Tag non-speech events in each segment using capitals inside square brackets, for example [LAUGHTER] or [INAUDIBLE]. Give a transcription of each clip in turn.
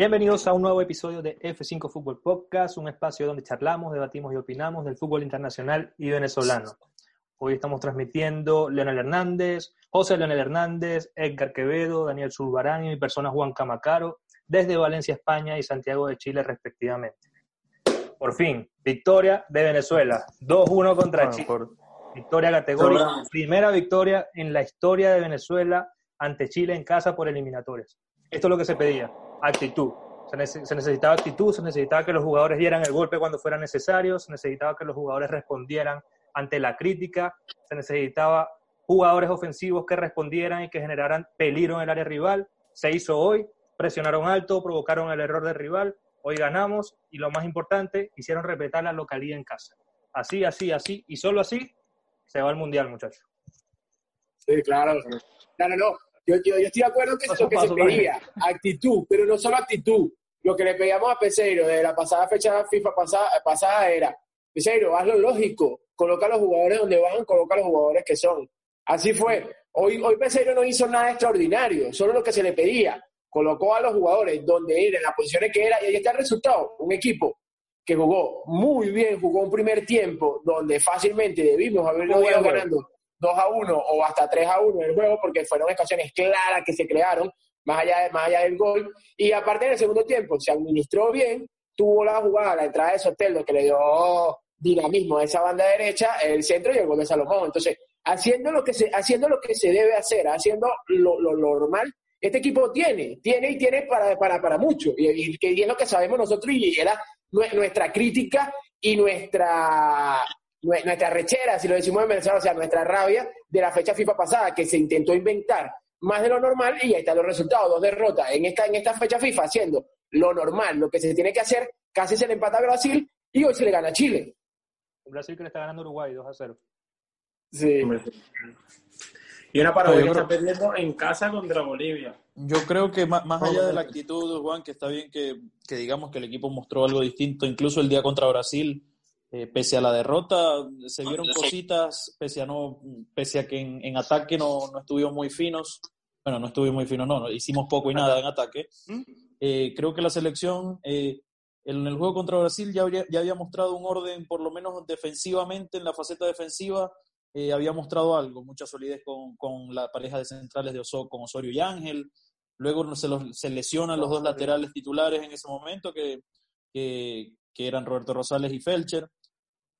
Bienvenidos a un nuevo episodio de F5 Fútbol Podcast, un espacio donde charlamos, debatimos y opinamos del fútbol internacional y venezolano. Hoy estamos transmitiendo Leonel Hernández, José Leonel Hernández, Edgar Quevedo, Daniel Zulbarán y mi persona Juan Camacaro, desde Valencia, España y Santiago de Chile, respectivamente. Por fin, victoria de Venezuela, 2-1 contra Bueno, Chile. por- Victoria categórica, primera victoria en la historia de Venezuela ante Chile en casa por eliminatorias. Esto es lo que se pedía, actitud. Se, nece- se necesitaba actitud, se necesitaba que los jugadores dieran el golpe cuando fuera necesario, se necesitaba que los jugadores respondieran ante la crítica, se necesitaba jugadores ofensivos que respondieran y que generaran peligro en el área rival. Se hizo hoy, presionaron alto, provocaron el error del rival, hoy ganamos y lo más importante, hicieron respetar la localidad en casa. Así, así, así, y solo así se va al mundial, muchachos. Sí, claro. No, no. Yo, yo, yo estoy de acuerdo que es Paso lo que a se paso, pedía, actitud, pero no solo actitud. Lo que le pedíamos a Peseiro de la pasada fecha FIFA pasada, pasada era, Peseiro, haz lo lógico, coloca a los jugadores donde van, coloca a los jugadores que son. Así fue. Hoy, hoy Peseiro no hizo nada extraordinario, solo lo que se le pedía. Colocó a los jugadores donde era, en las posiciones que era, y ahí está el resultado. Un equipo que jugó muy bien, jugó un primer tiempo donde fácilmente debimos haberlo ido ganando 2 a 1 o hasta 3 a 1 en el juego, porque fueron ocasiones claras que se crearon, más allá, de, más allá del gol. Y aparte en el segundo tiempo, se administró bien, tuvo la jugada, la entrada de Soteldo, que le dio dinamismo a esa banda derecha, el centro y el gol de Salomón. Entonces, haciendo lo que se, haciendo lo que se debe hacer, haciendo lo, lo, normal, este equipo tiene, tiene y tiene para, para, para mucho. Y, y, y es lo que sabemos nosotros y era nue- nuestra crítica y nuestra, nue- nuestra rechera, si lo decimos en Venezuela, o sea, nuestra rabia de la fecha FIFA pasada, que se intentó inventar más de lo normal y ahí están los resultados, dos derrotas en esta, en esta fecha FIFA, haciendo lo normal, lo que se tiene que hacer, casi se le empata a Brasil y hoy se le gana a Chile. Brasil que le está ganando a Uruguay 2 a 0. Sí. Y una yo que creo- está perdiendo en casa contra Bolivia. Yo creo que más, más allá de la actitud, Juan, que está bien que, que digamos que el equipo mostró algo distinto, incluso el día contra Brasil, eh, pese a la derrota, se vieron cositas, pese a no, pese a que en, en ataque no, no estuvimos muy finos, bueno, no estuvimos muy finos, no, no, hicimos poco y nada en ataque. Eh, creo que la selección eh, en el juego contra Brasil ya, habría- ya había mostrado un orden, por lo menos defensivamente, en la faceta defensiva, había mostrado algo, mucha solidez con, con la pareja de centrales de Oso, con Osorio y Ángel. Luego se, los, se lesionan los dos laterales titulares en ese momento, que, que, que eran Roberto Rosales y Felcher.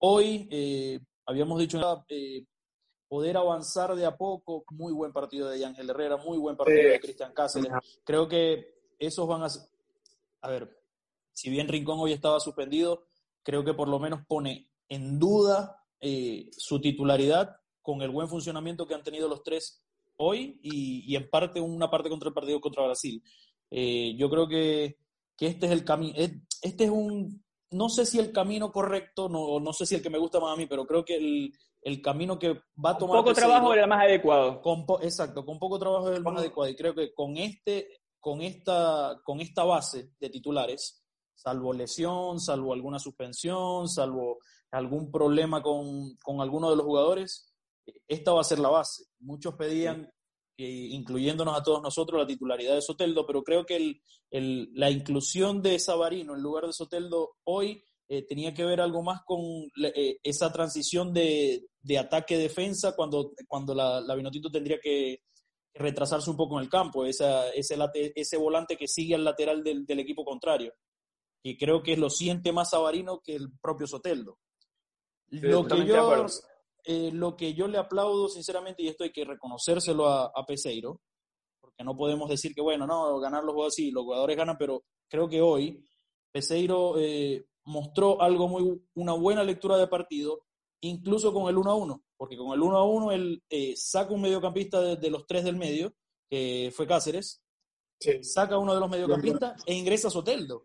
Hoy eh, habíamos dicho eh, poder avanzar de a poco. Muy buen partido de Ángel Herrera, muy buen partido Sí. de Cristian Cáceres. Creo que esos van a. A ver, si bien Rincón hoy estaba suspendido, creo que por lo menos pone en duda eh, su titularidad con el buen funcionamiento que han tenido los tres hoy y, y en parte una parte contra el partido contra Brasil. Yo creo que, que este es el camino, este es un, no sé si el camino correcto, no, no sé si el que me gusta más a mí, pero creo que el, el camino que va a Con tomar poco Peseiro- trabajo era más adecuado. con po- exacto, con poco trabajo es el más adecuado. Y creo que con este, con esta, con esta base de titulares, salvo lesión, salvo alguna suspensión, salvo algún problema con, con alguno de los jugadores, esta va a ser la base. Muchos pedían, incluyéndonos a todos nosotros, la titularidad de Soteldo, pero creo que el, el- la inclusión de Sabarino en lugar de Soteldo hoy eh, tenía que ver algo más con eh, esa transición de, de ataque-defensa cuando, cuando la, la Vinotinto tendría que retrasarse un poco en el campo, esa, ese, late- ese volante que sigue al lateral del, del equipo contrario. Y creo que lo siente más Sabarino que el propio Soteldo. Lo que, yo. Eh, lo que yo le aplaudo, sinceramente, y esto hay que reconocérselo a, a Peseiro, porque no podemos decir que, bueno, no, ganar los jugadores, sí, los jugadores ganan, pero creo que hoy Peseiro eh, mostró algo muy, una buena lectura de partido, incluso con el 1 a 1, porque con el 1 a 1 él eh, saca un mediocampista de, de los tres del medio, que fue Cáceres, Sí. saca uno de los mediocampistas e ingresa a Soteldo.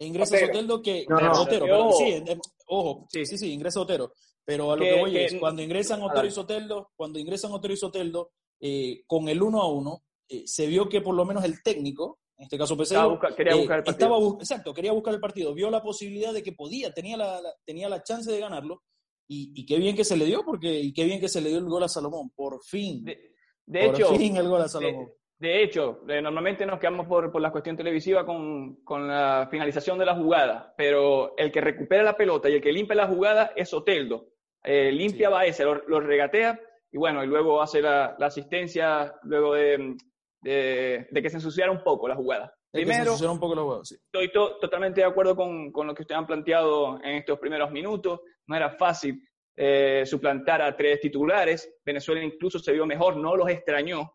E ingresa Otero. Soteldo que... No, no, Otero, pero pero- ojo. sí, ojo, Sí. sí, sí, ingresa Otero. Pero a lo Que- que, voy que- es, cuando ingresan Otero y Soteldo, cuando ingresan Otero y Soteldo, eh, con el 1 a 1, eh, se vio que por lo menos el técnico, en este caso Peseiro, Estaba busca- quería eh, buscar el partido. estaba exacto, quería buscar el partido, vio la posibilidad de que podía, tenía la, la- tenía la chance de ganarlo, y, y qué bien que se le dio, porque y qué bien que se le dio el gol a Salomón, por fin, De, de por hecho, fin el gol a Salomón. de hecho, eh, normalmente nos quedamos por, por la cuestión televisiva con, con la finalización de la jugada, pero el que recupera la pelota y el que limpia la jugada es Soteldo. Eh, limpia Sí. va ese, lo, lo regatea y bueno, y luego hace la, la asistencia luego de, de- de que se ensuciara un poco la jugada. El que se Primero, un poco los huevos, sí. estoy to- totalmente de acuerdo con, con lo que ustedes han planteado en estos primeros minutos. No era fácil eh, suplantar a tres titulares. Venezuela incluso se vio mejor, no los extrañó.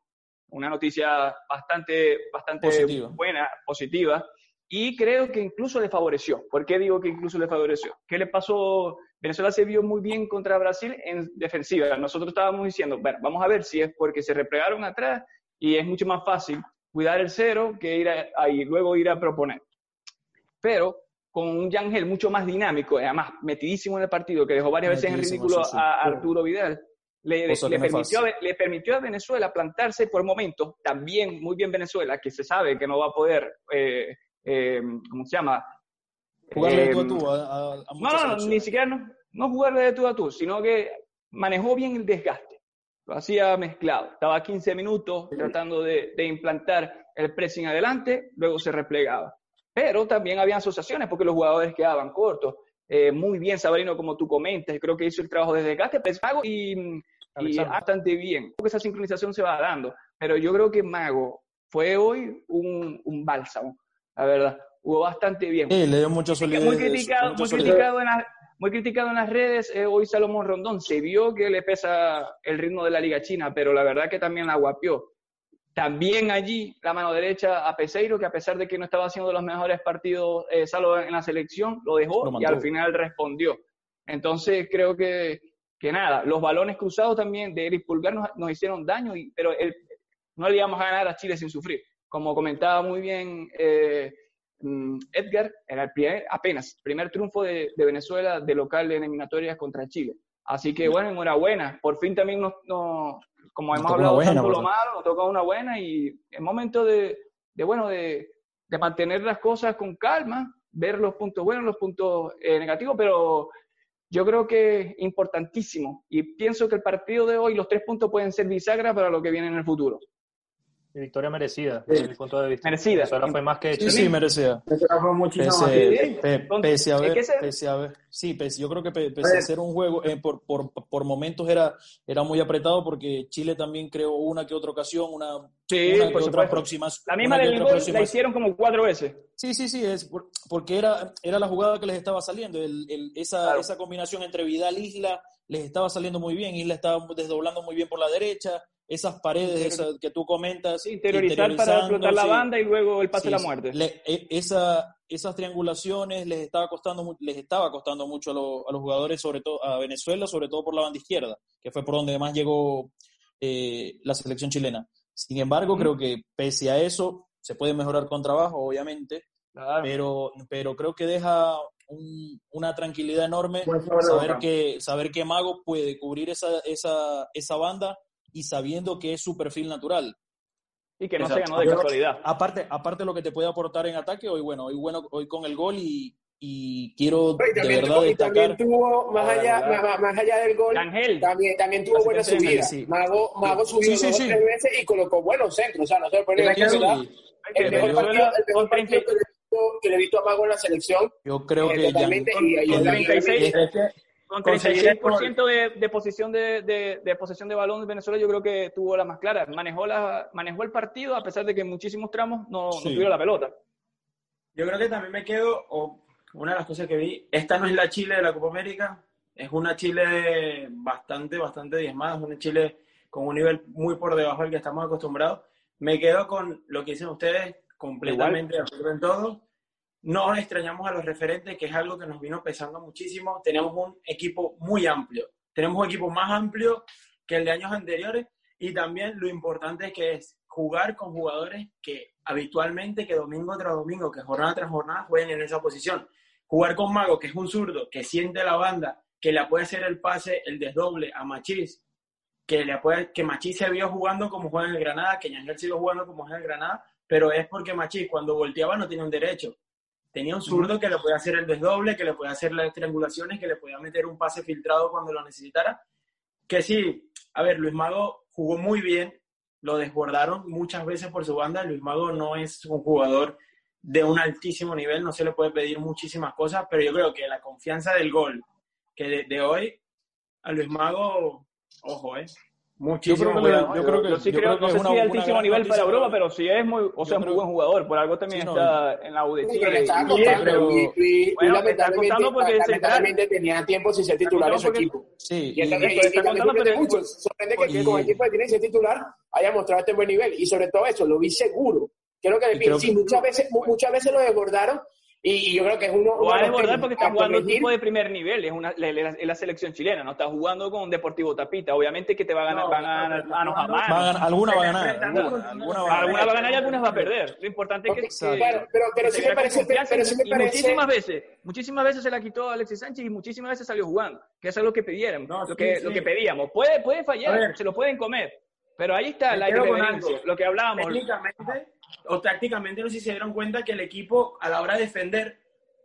Una noticia bastante, bastante Positiva. buena, positiva. Y creo que incluso le favoreció. ¿Por qué digo que incluso le favoreció? ¿Qué le pasó? Venezuela se vio muy bien contra Brasil en defensiva. Nosotros estábamos diciendo, bueno, vamos a ver si es porque se replegaron atrás y es mucho más fácil cuidar el cero que ir a, a- y luego ir a proponer. Pero con un Yangel mucho más dinámico, además metidísimo en el partido, que dejó varias veces en Metidísimo, ridículo sí, sí. a Arturo Vidal, le, le permitió, le permitió a Venezuela plantarse por momentos, también muy bien Venezuela, que se sabe que no va a poder, eh, eh, ¿cómo se llama? Jugarle Eh, tú a tú a, a- a no, no, ni siquiera no, no jugarle de tú a tú, sino que manejó bien el desgaste. Lo hacía mezclado. Estaba 15 minutos tratando de, de implantar el pressing adelante, luego se replegaba. Pero también había asociaciones porque los jugadores quedaban cortos. Eh, muy bien, Sabarino, como tú comentas, creo que hizo el trabajo de desgaste, pues, Mago y, y bastante bien. Creo que esa sincronización se va dando. Pero yo creo que Mago fue hoy un, un bálsamo, la verdad. Jugó bastante bien Sí, le dio mucha solidez. muy criticado, muy solidez. criticado, en las, muy criticado en las redes eh, hoy Salomón Rondón. Se vio que le pesa el ritmo de la Liga China, pero la verdad que también la guapió. También allí la mano derecha a Peseiro, que a pesar de que no estaba haciendo los mejores partidos eh, en la selección, lo dejó Lo y al final respondió. Entonces creo que, que nada, los balones cruzados también de Eric Pulgar nos, nos hicieron daño, y, pero el- no le íbamos a ganar a Chile sin sufrir. Como comentaba muy bien eh, Edgar, era el primer, apenas primer triunfo de, de Venezuela de local en eliminatorias contra Chile. Así que bueno, enhorabuena. Por fin también nos, nos- como hemos hablado buena, tanto lo malo, nos toca una buena y es momento de, de, bueno, de, de mantener las cosas con calma, ver los puntos buenos, los puntos eh, negativos, pero yo creo que es importantísimo y pienso que el partido de hoy, los tres puntos pueden ser bisagra para lo que viene en el futuro. Y victoria merecida, desde mi punto de vista. Merecida. Venezuela fue más que Sí, hecho. sí, merecía. Venezuela fue muchísimo más Pese, bien. pe- pese a ver, pese a ver, sí, pese- yo creo que pe- pese a ser un juego, eh, por, por, por momentos era, era muy apretado porque Chile también creó una que otra ocasión, una, Sí, una que otra aproximación. La misma del gol la hicieron como cuatro veces. Sí, sí, sí, es por- porque era, era la jugada que les estaba saliendo. El- el- esa, Claro. esa combinación entre Vidal e Isla les estaba saliendo muy bien. Isla estaba desdoblando muy bien por la derecha. Esas paredes Interior- que tú comentas. Interiorizar para explotar la banda y luego el pase Sí, de la muerte. Le- e- esa, esas triangulaciones les estaba costando mu- les estaba costando mucho a, lo- a los jugadores, sobre todo a Venezuela, sobre todo por la banda izquierda, que fue por donde más llegó eh, la selección chilena. Sin embargo, creo que pese a eso, se puede mejorar con trabajo, obviamente, Claro. pero, pero creo que deja un- una tranquilidad enorme saber que, saber que Mago puede cubrir esa, esa, esa banda y sabiendo que es su perfil natural. Y que no Exacto. se ganó de Yo- casualidad. Aparte, aparte lo que te puede aportar en ataque, hoy bueno, hoy bueno, hoy con el gol y, y quiero Y de también, verdad tuvo, y también destacar. tuvo, más allá, más, más allá del gol, Ángel. también, también tuvo buena Asistencia de subida. Ángel, sí. Mago, Mago subió Sí, sí, dos sí. tres veces y colocó buenos centros. O sea, no se puede negar que sí, El mejor yo- partido, el mejor partido 30 que, le he visto, que le he visto a Mago en la selección. Yo creo eh, que totalmente. Y, y- con y- 36, y- Con Conseguir 36% de, de posición de, de, de posesión de balón de Venezuela, yo creo que tuvo la más clara. Manejó, la, manejó el partido a pesar de que en muchísimos tramos no, no Sí. tuvieron la pelota. Yo creo que también me quedo, o una de las cosas que vi, esta no es la Chile de la Copa América, es una Chile bastante, bastante diezmada, es una Chile con un nivel muy por debajo del que estamos acostumbrados. Me quedo con lo que dicen ustedes, completamente de acuerdo en todo. No extrañamos a los referentes, que es algo que nos vino pesando muchísimo. Tenemos un equipo muy amplio. Tenemos un equipo más amplio que el de años anteriores y también lo importante que es jugar con jugadores que habitualmente, que domingo tras domingo, que jornada tras jornada jueguen en esa posición. Jugar con Mago, que es un zurdo, que siente la banda, que le puede hacer el pase, el desdoble a Machís, que, le que Machís se vio jugando como juega en el Granada, que Yangel sigue jugando como juega en el Granada, pero es porque Machís cuando volteaba no tenía un derecho. Tenía un zurdo que le podía hacer el desdoble, que le podía hacer las triangulaciones, que le podía meter un pase filtrado cuando lo necesitara. Que sí, a ver, Luis Mago jugó muy bien, lo desbordaron muchas veces por su banda. Luis Mago no es un jugador de un altísimo nivel, no se le puede pedir muchísimas cosas, pero yo creo que la confianza del gol que de hoy a Luis Mago, ojo, ¿eh? Muchísimo. Yo creo que, yo creo que, yo sí creo, no sé si es altísimo nivel para Europa, pero sí es muy, o sea, muy buen jugador. Por algo también está en la U de Chile. pero, y, bueno, lamentablemente, tenía tiempo sin ser titular en su equipo. Sí. Y, y, está contando, pero mucho. Sorprende que con el equipo que tiene ser titular haya mostrado este buen nivel. Y sobre todo eso, lo vi seguro. Creo que, sí, muchas veces, muchas veces lo desbordaron y yo creo que es uno. Lo va a desbordar porque está jugando un tipo de primer nivel, es, una, es la selección chilena, no está jugando con Deportivo Tapita. Obviamente que te va a ganar, van a ganar manos a mano. Alguna va a ganar. Alguna, va a ganar y algunas va a perder. Lo importante es que. Claro, pero, pero, sí me parece. Pero sí me parece... muchísimas veces, muchísimas veces se la quitó Alexis Sánchez y muchísimas veces salió jugando, que es algo que pidieron, lo, que, lo que pedíamos. Puede, puede fallar, se lo pueden comer. Pero ahí está la irreverencia, lo que hablábamos. Técnicamente o tácticamente no sé si se dieron cuenta que el equipo a la hora de defender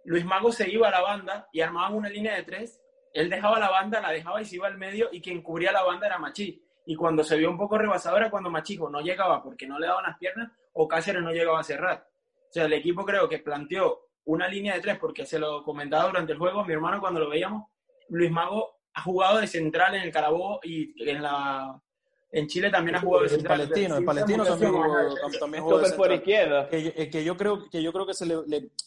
Luis Mago se iba a la banda y armaban una línea de tres. Él dejaba la banda, la dejaba y se iba al medio y quien cubría la banda era Machí. Y cuando se vio un poco rebasado era cuando Machijo no llegaba porque no le daban las piernas o Cáceres no llegaba a cerrar. O sea, el equipo creo que planteó una línea de tres porque se lo comentaba durante el juego, mi hermano cuando lo veíamos, Luis Mago ha jugado de central en el Carabobo y en la en Chile también ha jugado de central. El palestino, el palestino también jugó, también jugó de central. por izquierda. Que, eh, que, yo creo, que yo creo que se le,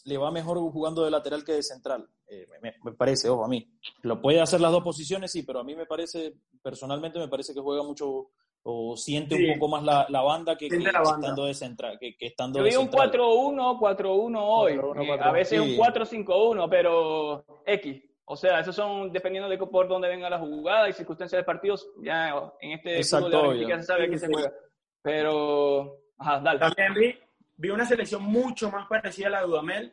le, va mejor jugando de lateral que de central. Eh, me, me, parece, ojo, a mí. Lo puede hacer las dos posiciones, sí, pero a mí me parece, personalmente me parece que juega mucho o siente un poco más la, la banda que, que estando de central. Que, que estando Yo vi un 4-1, 4-1 hoy. 4 -1, 4 -1. a veces sí. un 4-5-1, pero X. O sea, esos son dependiendo de por dónde venga la jugada y circunstancias del partido. Ya en este Exacto, ya se sabe que se juega. Pero, ajá, dale. También vi, vi, una selección mucho más parecida a la de Dudamel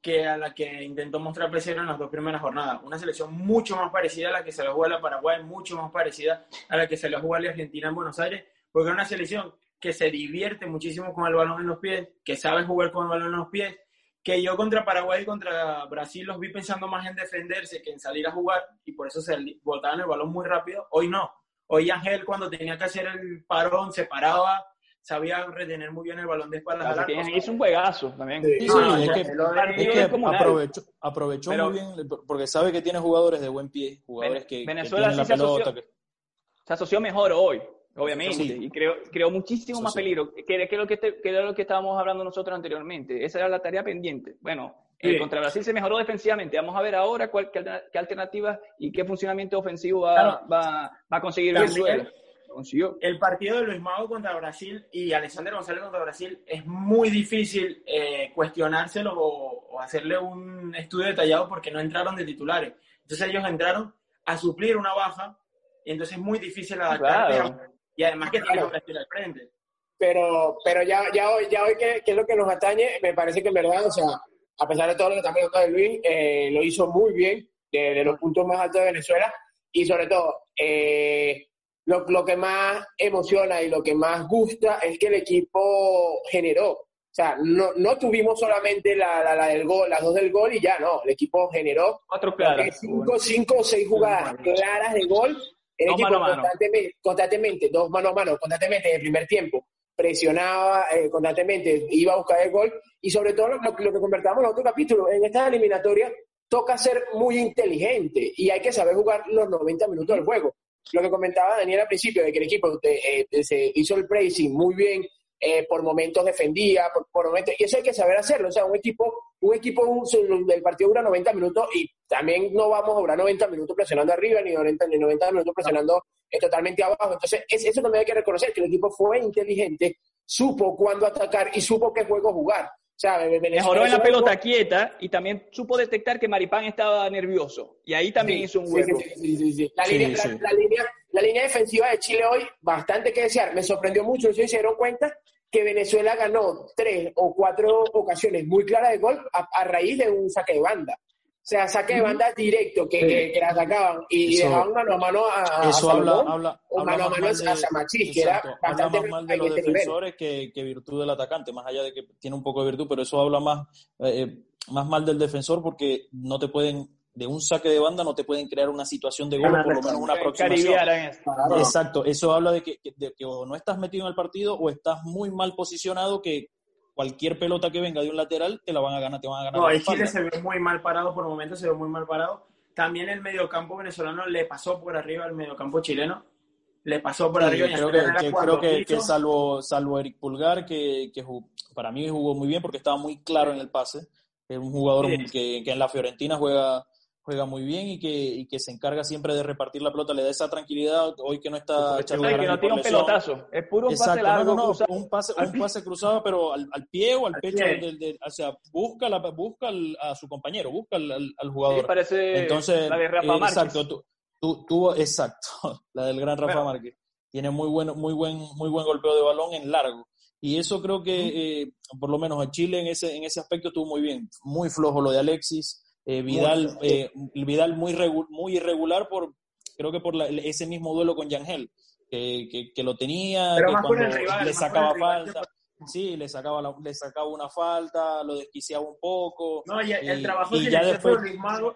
que a la que intentó mostrar presión en las dos primeras jornadas. Una selección mucho más parecida a la que se le juega a Paraguay, mucho más parecida a la que se le juega a la Argentina en Buenos Aires, porque es una selección que se divierte muchísimo con el balón en los pies, que sabe jugar con el balón en los pies, que yo contra Paraguay y contra Brasil los vi pensando más en defenderse que en salir a jugar y por eso se botaban el balón muy rápido. Hoy no. Hoy Ángel cuando tenía que hacer el parón se paraba, sabía retener muy bien el balón de espaldas. Claro, que hizo un juegazo también. Sí, sí, no, es, que, es que, aprovechó, aprovechó Pero, muy bien porque sabe que tiene jugadores de buen pie, jugadores que, Venezuela que sí la se pelota. Asoció, que... Se asoció mejor hoy obviamente, sí. y creo, creo muchísimo Eso más sí. peligro, que, que, lo que, te, que era lo que estábamos hablando nosotros anteriormente. Esa era la tarea pendiente. Bueno, eh, contra Brasil se mejoró defensivamente. Vamos a ver ahora cuál, qué, qué alternativas y qué funcionamiento ofensivo va, claro. va, va a conseguir Venezuela. Consiguió. El partido de Luis Mago contra Brasil y Alexander González contra Brasil es muy difícil eh, cuestionárselo o, o hacerle un estudio detallado porque no entraron de titulares. Entonces ellos entraron a suplir una baja y entonces es muy difícil adaptarse claro y además que tiene que al frente. Pero, pero ya, ya hoy, ya hoy que, que, es lo que nos atañe, me parece que en verdad, o sea, a pesar de todo lo que también de Luis, eh, lo hizo muy bien, de, de, los puntos más altos de Venezuela, y sobre todo, eh, lo, lo, que más emociona y lo que más gusta es que el equipo generó. O sea, no, no tuvimos solamente la, la, la, del gol, las dos del gol y ya, no. El equipo generó Cuatro claras, cinco, cinco o seis jugadas claras de gol el equipo. Constantemente, constantemente, dos mano a mano, constantemente en el primer tiempo, presionaba eh, constantemente, iba a buscar el gol y sobre todo lo, lo que convertamos en otro capítulo, en esta eliminatoria toca ser muy inteligente y hay que saber jugar los 90 minutos del juego. Lo que comentaba Daniel al principio, de que el equipo eh, se hizo el pressing muy bien, eh, por momentos defendía, por, por, momentos, y eso hay que saber hacerlo. O sea, un equipo, un equipo del partido dura 90 minutos y también no vamos a durar 90 minutos presionando arriba, ni 90, ni 90 minutos presionando eh, totalmente abajo. Entonces, es, eso también hay que reconocer, que el equipo fue inteligente, supo cuándo atacar y supo qué juego jugar. O sea, Mejoró en la pelota quieta y también supo detectar que Maripán estaba nervioso. Y ahí también hizo un hueco. La, línea, la, línea, defensiva de Chile hoy, bastante que desear. Me sorprendió mucho, si se dieron cuenta, que Venezuela ganó tres o cuatro ocasiones muy claras de gol a raíz de un saque de banda. O sea, saque de banda directo que, que, la sacaban y dejaban mano a mano a, eso habla, habla, o mano a mano a Samachis, que era bastante habla más mal de los defensores que, que, virtud del atacante, más allá de que tiene un poco de virtud, pero eso habla más, eh, más mal del defensor porque no te pueden de un saque de banda no te pueden crear una situación de gol, por lo menos una aproximación. Exacto, eso habla de que, de que o no estás metido en el partido o estás muy mal posicionado que cualquier pelota que venga de un lateral te la van a ganar, te van a ganar. No, el Chile se ve muy mal parado, por momentos se ve muy mal parado. También el mediocampo venezolano le pasó por arriba al mediocampo chileno. Le pasó por arriba. Creo, que, creo que, salvo, salvo Eric Pulgar, que, que para mí jugó muy bien porque estaba muy claro en el pase. Es un jugador que, que en la Fiorentina juega juega muy bien y que, y que se encarga siempre de repartir la pelota, le da esa tranquilidad hoy que no está que no tiene un pelotazo, es puro un pase largo, un pase, un pase cruzado, pero al, al pie o al, pecho, del, o sea, busca, la, busca a su compañero, busca al, al jugador. parece Entonces, la de Rafa Márquez. Exacto, tú, tú, exacto, [LAUGHS] la del gran Rafa Márquez. Tiene muy buen, muy, buen, muy buen golpeo de balón en largo. Y eso creo que, eh, por lo menos a Chile en ese, en ese aspecto estuvo muy bien. Muy flojo lo de Alexis. Eh, Vidal, eh, Vidal muy, muy irregular por, creo que por ese mismo duelo con Yangel, que, que, lo tenía, que cuando le sacaba falta. Sí, le sacaba, le sacaba una falta, lo desquiciaba un poco. No, y el trabajo que ya después...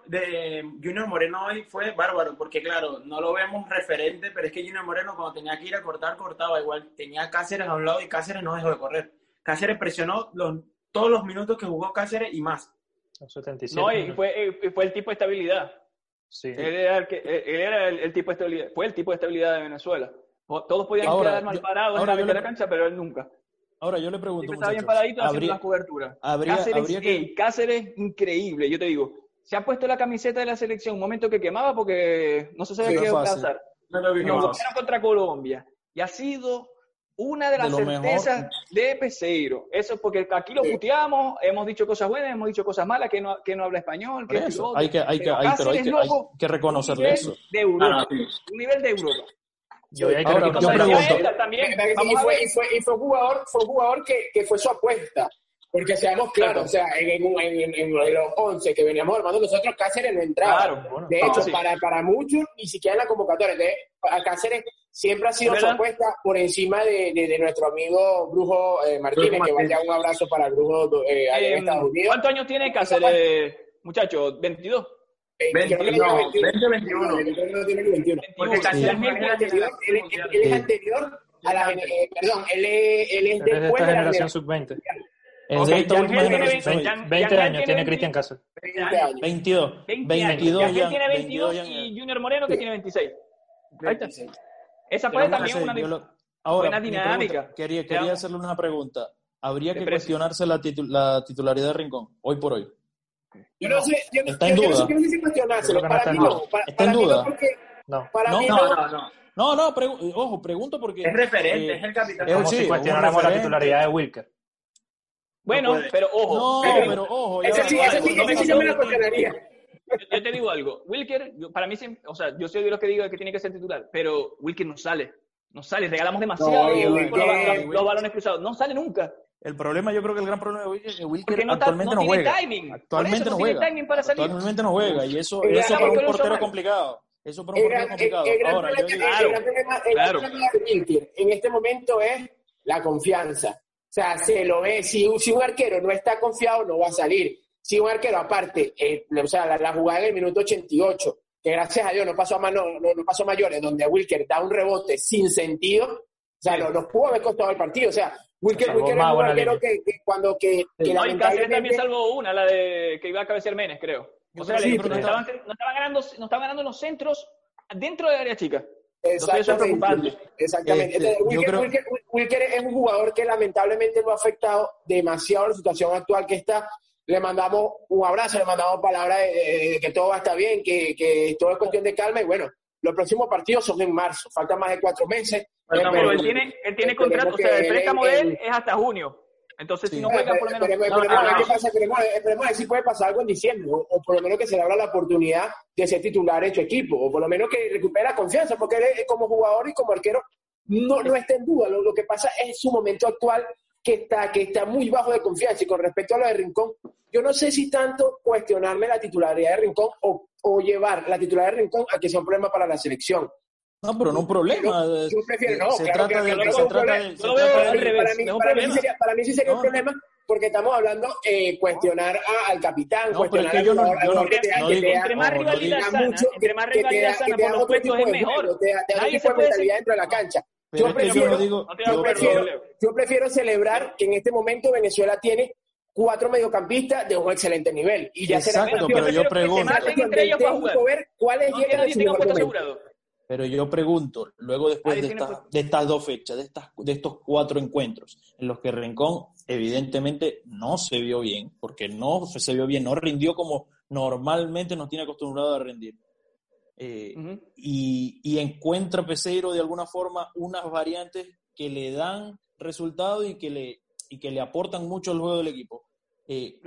de Junior Moreno hoy fue bárbaro, porque claro, no lo vemos referente, pero es que Junior Moreno cuando tenía que ir a cortar, cortaba igual. Tenía Cáceres a un lado y Cáceres no dejó de correr. Cáceres presionó los, todos los minutos que jugó Cáceres y más. No, y fue, eh, fue el tipo de estabilidad. Sí. Él era, el, él era el, tipo de estabilidad, fue el tipo de estabilidad de Venezuela. Todos podían quedar mal parados en la, de la cancha, pero él nunca. Ahora yo le pregunto. Estaba bien paradito haciendo las coberturas. Cáceres, que... Cáceres, increíble. Yo te digo, se ha puesto la camiseta de la selección un momento que quemaba porque no se sabe qué iba a pasar. No lo Nos contra Colombia. Y ha sido una de las certezas de Peseiro. Eso porque aquí lo puteamos, hemos dicho cosas buenas, hemos dicho cosas malas, que no, que no habla español, que eso, hay que, hay que, hay, pero hay que, hay que reconocerle eso. De Europa, ah, un nivel de Europa. Yo, hay que Ahora, yo pregunto. También, y, fue, y, fue, y fue un jugador, fue un jugador que, que fue su apuesta. Porque seamos claros, o sea, en, en, en, los 11 que veníamos armando nosotros, Cáceres no entraba. de hecho, para, para muchos, ni siquiera en la convocatoria. De, Cáceres siempre ha sido su apuesta por encima de, de, nuestro amigo Brujo eh, Martínez, que vaya un abrazo para el Brujo eh, en em, Estados Unidos. ¿Cuántos años tiene Cáceres, muchachos? ¿22? 20, 20, 21. Porque Cáceres es anterior a la... Eh, perdón, él es, después de la generación sub-20. Es de esta última generación. 20, años tiene Cristian Cáceres. 22. 22 tiene 22 y Junior Moreno que tiene 26. Ahí está. Esa fue también una, ahora, buena dinámica. quería, quería hacerle una pregunta. ¿Habría que cuestionarse la, la, titularidad de Rincón hoy por hoy? Yo no sé, yo, está en duda. no sé si cuestionárselo. Para mí no. está en duda. no. Para no, mí no. no, no. No, no, ojo, pregunto porque... Es referente, eh, es el capitán. Es como sí, si cuestionáramos la titularidad de Wilker. Bueno, pero ojo. No, pero ojo. Ese sí, ese sí, ese sí yo me la cuestionaría. Yo te digo algo, Wilker, para mí, o sea, yo soy de los que digo que tiene que ser titular, pero Wilker no sale, no sale, regalamos demasiado los, balones cruzados, no sale nunca. El problema, yo creo que el gran problema de Wilker es que Wilker actualmente no, juega. Actualmente no, juega. Actualmente no juega y eso, eso para un portero complicado. Eso para un portero complicado. Ahora, yo digo, claro, de Wilker en este momento es la confianza. O sea, se lo ve, si, si un arquero no está confiado, no va a salir si un arquero aparte, eh, o sea, la, jugada en el minuto 88, que gracias a Dios no pasó a, mano, no, pasó a mayores, donde Wilker da un rebote sin sentido, o sea, nos, pudo haber costado el partido, o sea, Wilker, Wilker es un arquero que, cuando que, que no, lamentablemente... también salvó una, la de que iba a cabecear Menes, creo. O sea, no, estaban, ganando, no estaban ganando los centros dentro de área chica. Exactamente. Exactamente. Este, Wilker, es un jugador que lamentablemente lo ha afectado demasiado la situación actual que está le mandamos un abrazo, le mandamos palabras de, que todo va a estar bien, que, que, todo es cuestión de calma y bueno, los próximos partidos son en marzo, faltan más de cuatro meses. Pero él tiene, él tiene contrato, o sea, el préstamo de él es hasta junio. Entonces, si Sí. no juegan, por lo menos. Esperemos- No, no, pasa, esperemos a ver- esperemos a ver si puede pasar algo en diciembre, o, o por lo menos que se le abra la oportunidad de ser titular en su equipo, o por lo menos que recupere la confianza, porque él es- como jugador y como arquero no, no está en duda. Lo, lo que pasa es su momento actual que está, que está muy bajo de confianza. Y con respecto a lo de Rincón, yo no sé si tanto cuestionarme la titularidad de Rincón o, o llevar la titularidad de Rincón a que sea un problema para la selección. No, pero no un problema. Yo- yo prefiero, no, se claro trata que- de, claro que se no, trata problema. de, Yo se lo veo trata al de- revés. para mí, no para mí sería, para mí sí sería un problema porque estamos hablando eh, cuestionar a- al capitán, No, pero es cuestionar que al yo no- jugador, yo no- jugador que te no que digo- te da- Entre más rivalidad sana, mucho, entre más que te da- rivalidad que sana por los otro tipo puestos es de mejor. te da- te da tipo se de mentalidad dentro de la cancha. Pero Yo prefiero, digo. Yo prefiero, yo prefiero celebrar que en este momento Venezuela tiene cuatro mediocampistas de un excelente nivel. Y ya será Exacto, cuestión- pero yo prefiero que se pregunto. maten entre ellos para jugar. ver No que Pero yo pregunto, luego después de, tiene estas- puesto. de estas dos fechas, de, estas, de estos cuatro encuentros, en los que Rincón evidentemente no se vio bien, porque no se vio bien, no rindió como normalmente nos tiene acostumbrado a rendir. Eh, y, y encuentra Peseiro de alguna forma unas variantes que le dan resultado y que le, y que le aportan mucho al juego del equipo. Eh,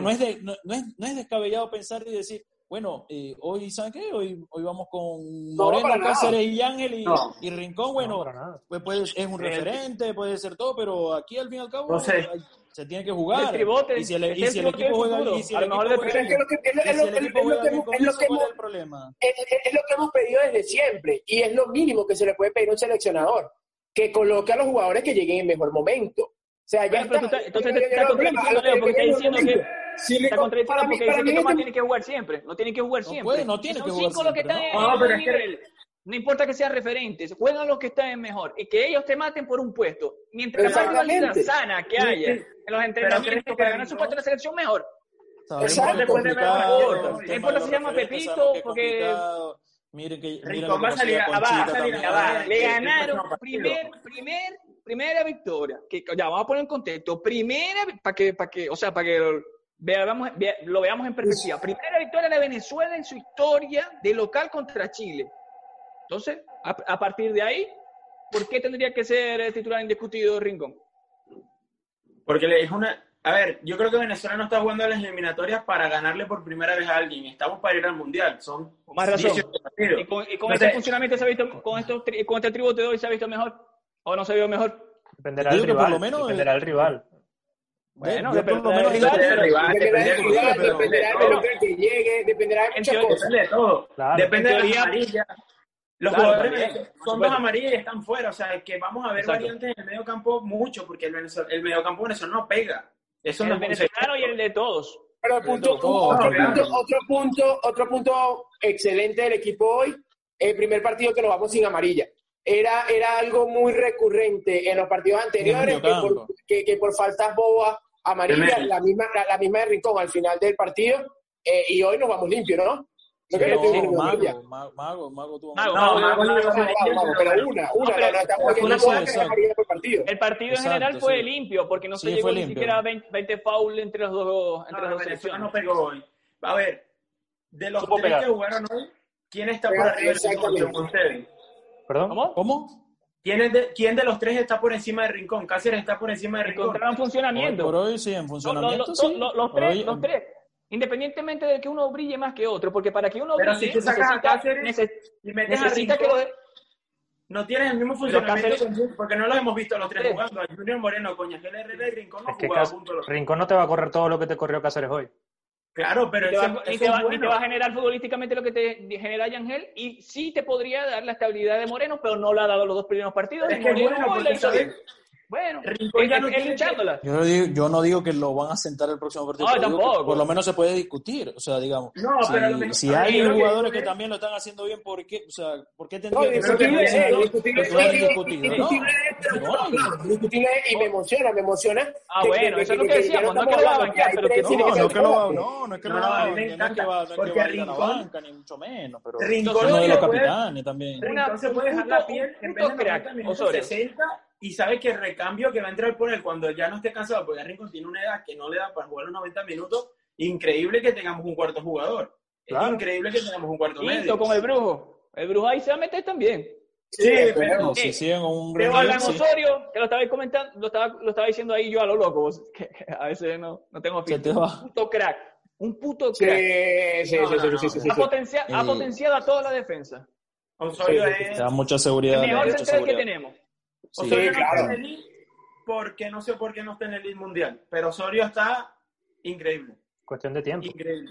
no, es de- no es, no es descabellado pensar y decir, bueno, eh, hoy, ¿saben qué? Hoy, hoy vamos con No, Moreno, nada. Cáceres y Ángel y, No. y Rincón, No, bueno, pues puede- es un referente, puede ser todo, pero aquí al fin y al cabo No sé. se tiene que jugar. El tribote, y si el, y si el equipo juega futuro. y si A el lo mejor equipo juega es el bien hemos- con es lo eso, que ¿cuál es hemos- el problema? es, es- es lo que hemos pedido desde siempre y es lo mínimo que se le puede pedir a un seleccionador, que coloque a los jugadores que lleguen en mejor momento. O sea, ya Bueno, pero está. tú estás- entonces te contradiciendo, Leo, porque que- estás diciendo que- le- Está contradiciendo porque dice que Tomás tiene que jugar siempre. No tiene que jugar No siempre. puede, no tiene que jugar cinco los que siempre, están ¿no? en No, pero buen es que-. No importa que sean referentes, juegan los que están en mejor y que ellos te maten por un puesto. Mientras más rivalidad sana que haya en los entrenamientos para ganar su puesto en la selección, mejor. Exacto. No importa, si llama Pepito, porque-. Miren que, miren va a salir Le ganaron primer, primer, primera victoria. Que, ya vamos a poner en contexto. Primera, para que, para que, o sea, para que lo veamos, vea- lo veamos en perspectiva. Primera victoria de Venezuela en su historia de local contra Chile. Entonces, a, a partir de ahí, ¿por qué tendría que ser el titular indiscutido Rincón? Porque le es una. A ver, yo creo que Venezuela no está jugando a las eliminatorias para ganarle por primera vez a alguien. Estamos para ir al mundial. Son Con más razón. 18 partidos. ¿Y con, y con No este funcionamiento se ha visto, con, estos, con este tributo de hoy se ha visto mejor? ¿O no se vio mejor? Dependerá del por rival. lo menos, dependerá del rival. Bueno, dependerá del rival, Dependerá depende del rival, dependerá del que llegue, dependerá de muchas cosas. Depende de todo. Depende En de las amarillas. Los Claro, jugadores también, son dos amarillas y están fuera. O sea, que vamos a ver Exacto. variantes en el medio campo mucho, porque el, Venezuela, el medio campo venezolano no pega. Eso no El es venezolano y el de todos. Pero el punto, otro, claro. punto, otro punto, otro punto excelente del equipo hoy, el primer partido que nos vamos sin amarilla. Era, era algo muy recurrente en los partidos anteriores, que por, que, que por faltas bobas amarillas, la misma, la, la misma de Rincón al final del partido, eh, y hoy nos vamos limpios, ¿no? No Sí, creo que no, tenga amarilla. Mago, Mago, Mago, Mago tuvo Mago, Mago vamos, amarilla, vamos, pero una, una, partido. El partido en Exacto, general fue sí. limpio, porque no se Sí, llegó ni siquiera a 20, 20 foul entre los dos, entre No, las dos selecciones. no pegó hoy. A ver, de los tres que jugaron hoy, ¿quién está por arriba exactamente. ¿Perdón? ¿Cómo? ¿Cómo? ¿Quién, es de, ¿Quién de los tres está por encima de Rincón? Cáceres está por encima de Rincón. Encontraron Hoy funcionamiento. por hoy sí, en Lo- lo- funcionamiento lo- sí. lo- los, tres, hoy- los tres. Independientemente de que uno brille más que otro, porque para que uno Pero brille si tú sacas a Cáceres neces- Y metes a que los, no tienes el mismo funcionamiento Cáceres- con Junior, porque no los hemos visto los tres jugando. A Junior Moreno, Ángel Herrera y Rincón no Es que jugaba juntos. Rincón no te va a correr todo lo que te corrió Cáceres hoy. Claro, pero ni te, va, ni te va- ni bueno. te va a generar futbolísticamente lo que te genera Yangel y sí te podría dar la estabilidad de Moreno, pero no la ha dado los dos primeros partidos. Es que Moreno bueno, porque ¿sabes? Bueno, Rincón ya no es luchándola. Yo no, digo, yo no digo que lo van a sentar el próximo partido, No, que tampoco. por lo menos se puede discutir. O sea, digamos, No, si, pero que- si hay que jugadores que es- también lo están haciendo bien, ¿por qué? O sea, ¿por qué No, tendría que ser discutible es, titular discutible? No, discutible y me emociona, me emociona. Ah, que- bueno, que- eso es lo que- que que decíamos, no es que lo va a banquear, pero que No, que no es que lo va, no, no es que No, lo no, va, a no que no que va a ir a la Rincón- banca, ni mucho menos, pero Rincón es uno de lo los que capitanes también. Rincón se puede dejar la piel en vez de 90 crack, minutos, Osorio. 60 y sabe que el recambio que va a entrar por él cuando ya no esté cansado, porque Rincón tiene una edad que no le da para jugar los 90 minutos, increíble que tengamos un cuarto jugador. Claro. Es increíble que tengamos un cuarto medio. Con el brujo. El brujo ahí se va a meter también. Sí, pero- pero Si siguen con un gran Alan sí. Osorio, que lo estaba comentando, lo estaba, lo estaba diciendo ahí yo a lo loco, vos, [LAUGHS] que, que a veces no, no tengo fin. te. Un puto crack, un puto crack. sí, sí, No, sí, no, sí, no. sí, sí, sí. Ha, potencia- ha potenciado a toda la defensa. Osorio Sí, sí, es... Da mucha El seguridad. da mejor central que seguridad. Sí. Osorio no claro. está en el porque no sé por qué no está en el Mundial, pero Osorio está increíble, Cuestión de tiempo. increíble.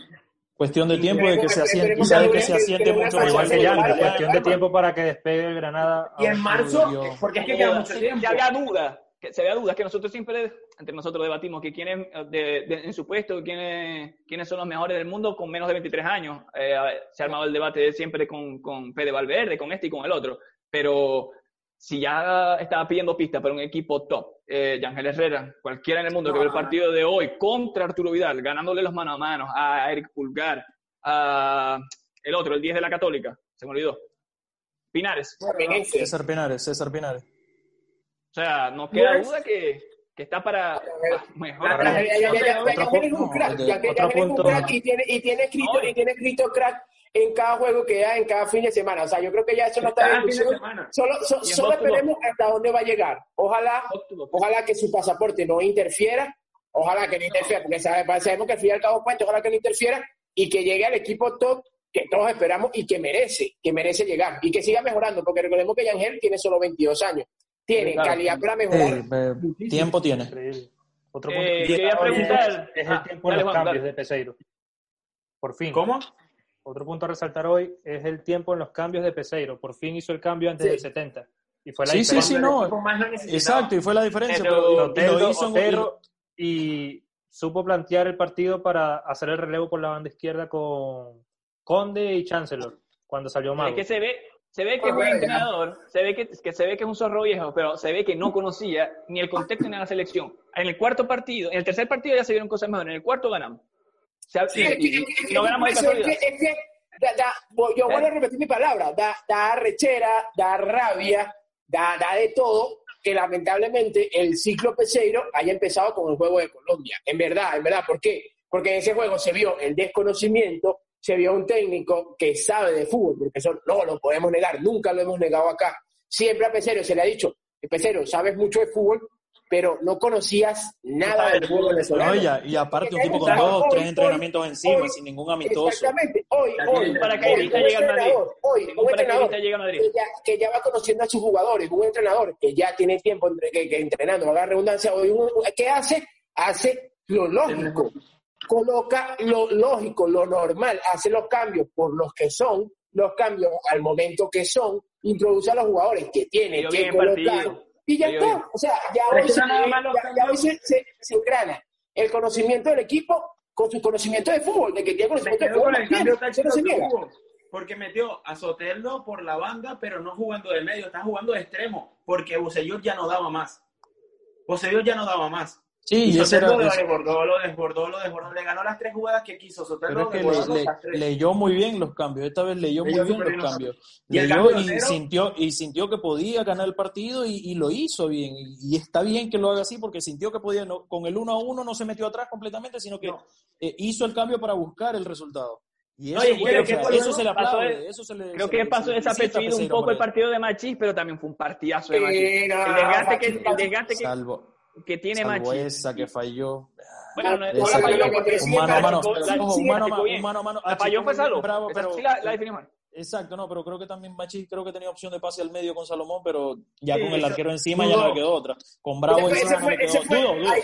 Cuestión de tiempo de que se asiente, que se asiente mucho Igual que Sí, vale, cuestión de tiempo para que despegue el Granada. Y en a- marzo, porque es que queda mucho tiempo. había dudas, que se había dudas, que nosotros siempre, entre nosotros debatimos que quiénes, de- de- en su puesto, quiénes, quiénes son los mejores del mundo con menos de 23 años. Eh, se ha armado el debate siempre con, con Fede Valverde, con este y con el otro. Pero si ya estaba pidiendo pista para un equipo top, eh, Yangel Herrera, cualquiera en el mundo que ve el partido de hoy contra Arturo Vidal, ganándole los mano a mano a Eric Pulgar, a el otro, el 10 de la Católica, se me olvidó. Pinares. César Pinares, César Pinares. O sea, no queda Pues- duda que, que está para para mejor. La Ya, ya, ya, ya, ya, ya, Otro ya tienes un punto, crack, de- ya que- ya otro tienes un punto. crack y tiene, y tiene escrito, No. y tiene escrito crack en cada juego que da, en cada fin de semana. O sea, yo creo que ya eso no está Cada en fin de discusión. semana. Solo, so- solo esperemos hasta dónde va a llegar. Ojalá, ojalá que su pasaporte no interfiera, ojalá que no interfiera, porque sabe- sabemos que al fin y al cabo cuenta, ojalá que no interfiera y que llegue al equipo top que todos esperamos y que merece, que merece llegar y que siga mejorando, porque recordemos que Yangel tiene solo 22 años. Tiene Claro. calidad para mejorar. eh, tiempo tiene. Increíble. Otro punto Eh, que quería hoy preguntar- es el ah, tiempo de los cambios dale. de Peseiro. Por fin. ¿Cómo? Otro punto a resaltar hoy es el tiempo en los cambios de Peseiro. Por fin hizo el cambio antes Sí. del 70. Y fue la Sí, sí, diferencia. sí, el no. Exacto, y fue la diferencia. Pero- Pero, Otero, lo hizo Otero, y supo plantear el partido para hacer el relevo por la banda izquierda con Conde y Chancellor cuando salió Es Mago. que se ve, se ve que es un Bueno. entrenador, se ve que, que se ve que es un zorro viejo, pero se ve que no conocía ni el contexto ni la selección. En el cuarto partido, en el tercer partido ya se vieron cosas mejores, en el cuarto ganamos. Sí, y- y- y no ganamos es que- casualidad. es que- es que da- da- yo vuelvo a repetir mi palabra, da, da rechera, da rabia, da, da de todo que lamentablemente el ciclo Peseiro haya empezado con el juego de Colombia. En verdad, en verdad, ¿por qué? Porque en ese juego se vio el desconocimiento, se vio un técnico que sabe de fútbol, porque eso no lo podemos negar, nunca lo hemos negado acá. Siempre a Peseiro se le ha dicho, Peseiro, sabes mucho de fútbol, pero no conocías nada del fútbol venezolano. No, y, a- y aparte un tipo con dos, Hoy, tres hoy, entrenamientos encima, hoy, sin ningún amistoso. Exactamente. Hoy, hoy, un llegue al Madrid. entrenador, hoy, un entrenador paracaidista llega a Madrid. que ya, que ya va conociendo a sus jugadores, un entrenador que ya tiene tiempo entre, que, que entrenando, haga redundancia, hoy un- ¿qué hace? Hace lo lógico, coloca lo lógico, lo normal, hace los cambios por los que son, los cambios al momento que son, introduce a los jugadores que tiene que colocar partido. Y ya Yo está. O sea, ya hoy, se, nada más los ya- ya cambios- hoy se, se, se engrana el conocimiento del equipo con su conocimiento de fútbol, de que tiene conocimiento de fútbol. el cambio no se niega. porque metió a Soteldo por la banda, pero no jugando de medio, está jugando de extremo, porque Bocellur ya no daba más. Bocellur ya no daba más. Sí, y y era, lo desbordó, lo desbordó, lo desbordó, le ganó las tres jugadas que quiso. es que le- le- las tres. leyó muy bien los cambios. Esta vez leyó muy Leyó bien súper bien los cambios. Y Leyó cambio y Otero- sintió, y sintió que podía ganar el partido y, y lo hizo bien. Y, está bien que lo haga así porque sintió que podía. no- con el 1 a 1 no se metió atrás completamente, sino que No. eh, hizo el cambio para buscar el resultado. Y eso, Oye, creo o que sea, por eso se le aplaude. de- eso se le, Creo se que le- pasó desapercibido un poco el partido de Machís, pero también fue un partidazo de Machís. el desgaste, que, el desgaste que, Salvo, que tiene salvo Machís. esa que falló. Bueno, no, la falló que- porque sí, un mano a mano, pero- la- falló fue Salo. bravo, pero- sí la, la definió mal. Exacto, no, pero creo que también Machís creo que tenía opción de pase al medio con Salomón, pero ya Sí, con el arquero encima ya no le quedó otra. Con Bravo Ese fue- encima ese no fue- le quedó. fue- Dudo, dudo. ahí,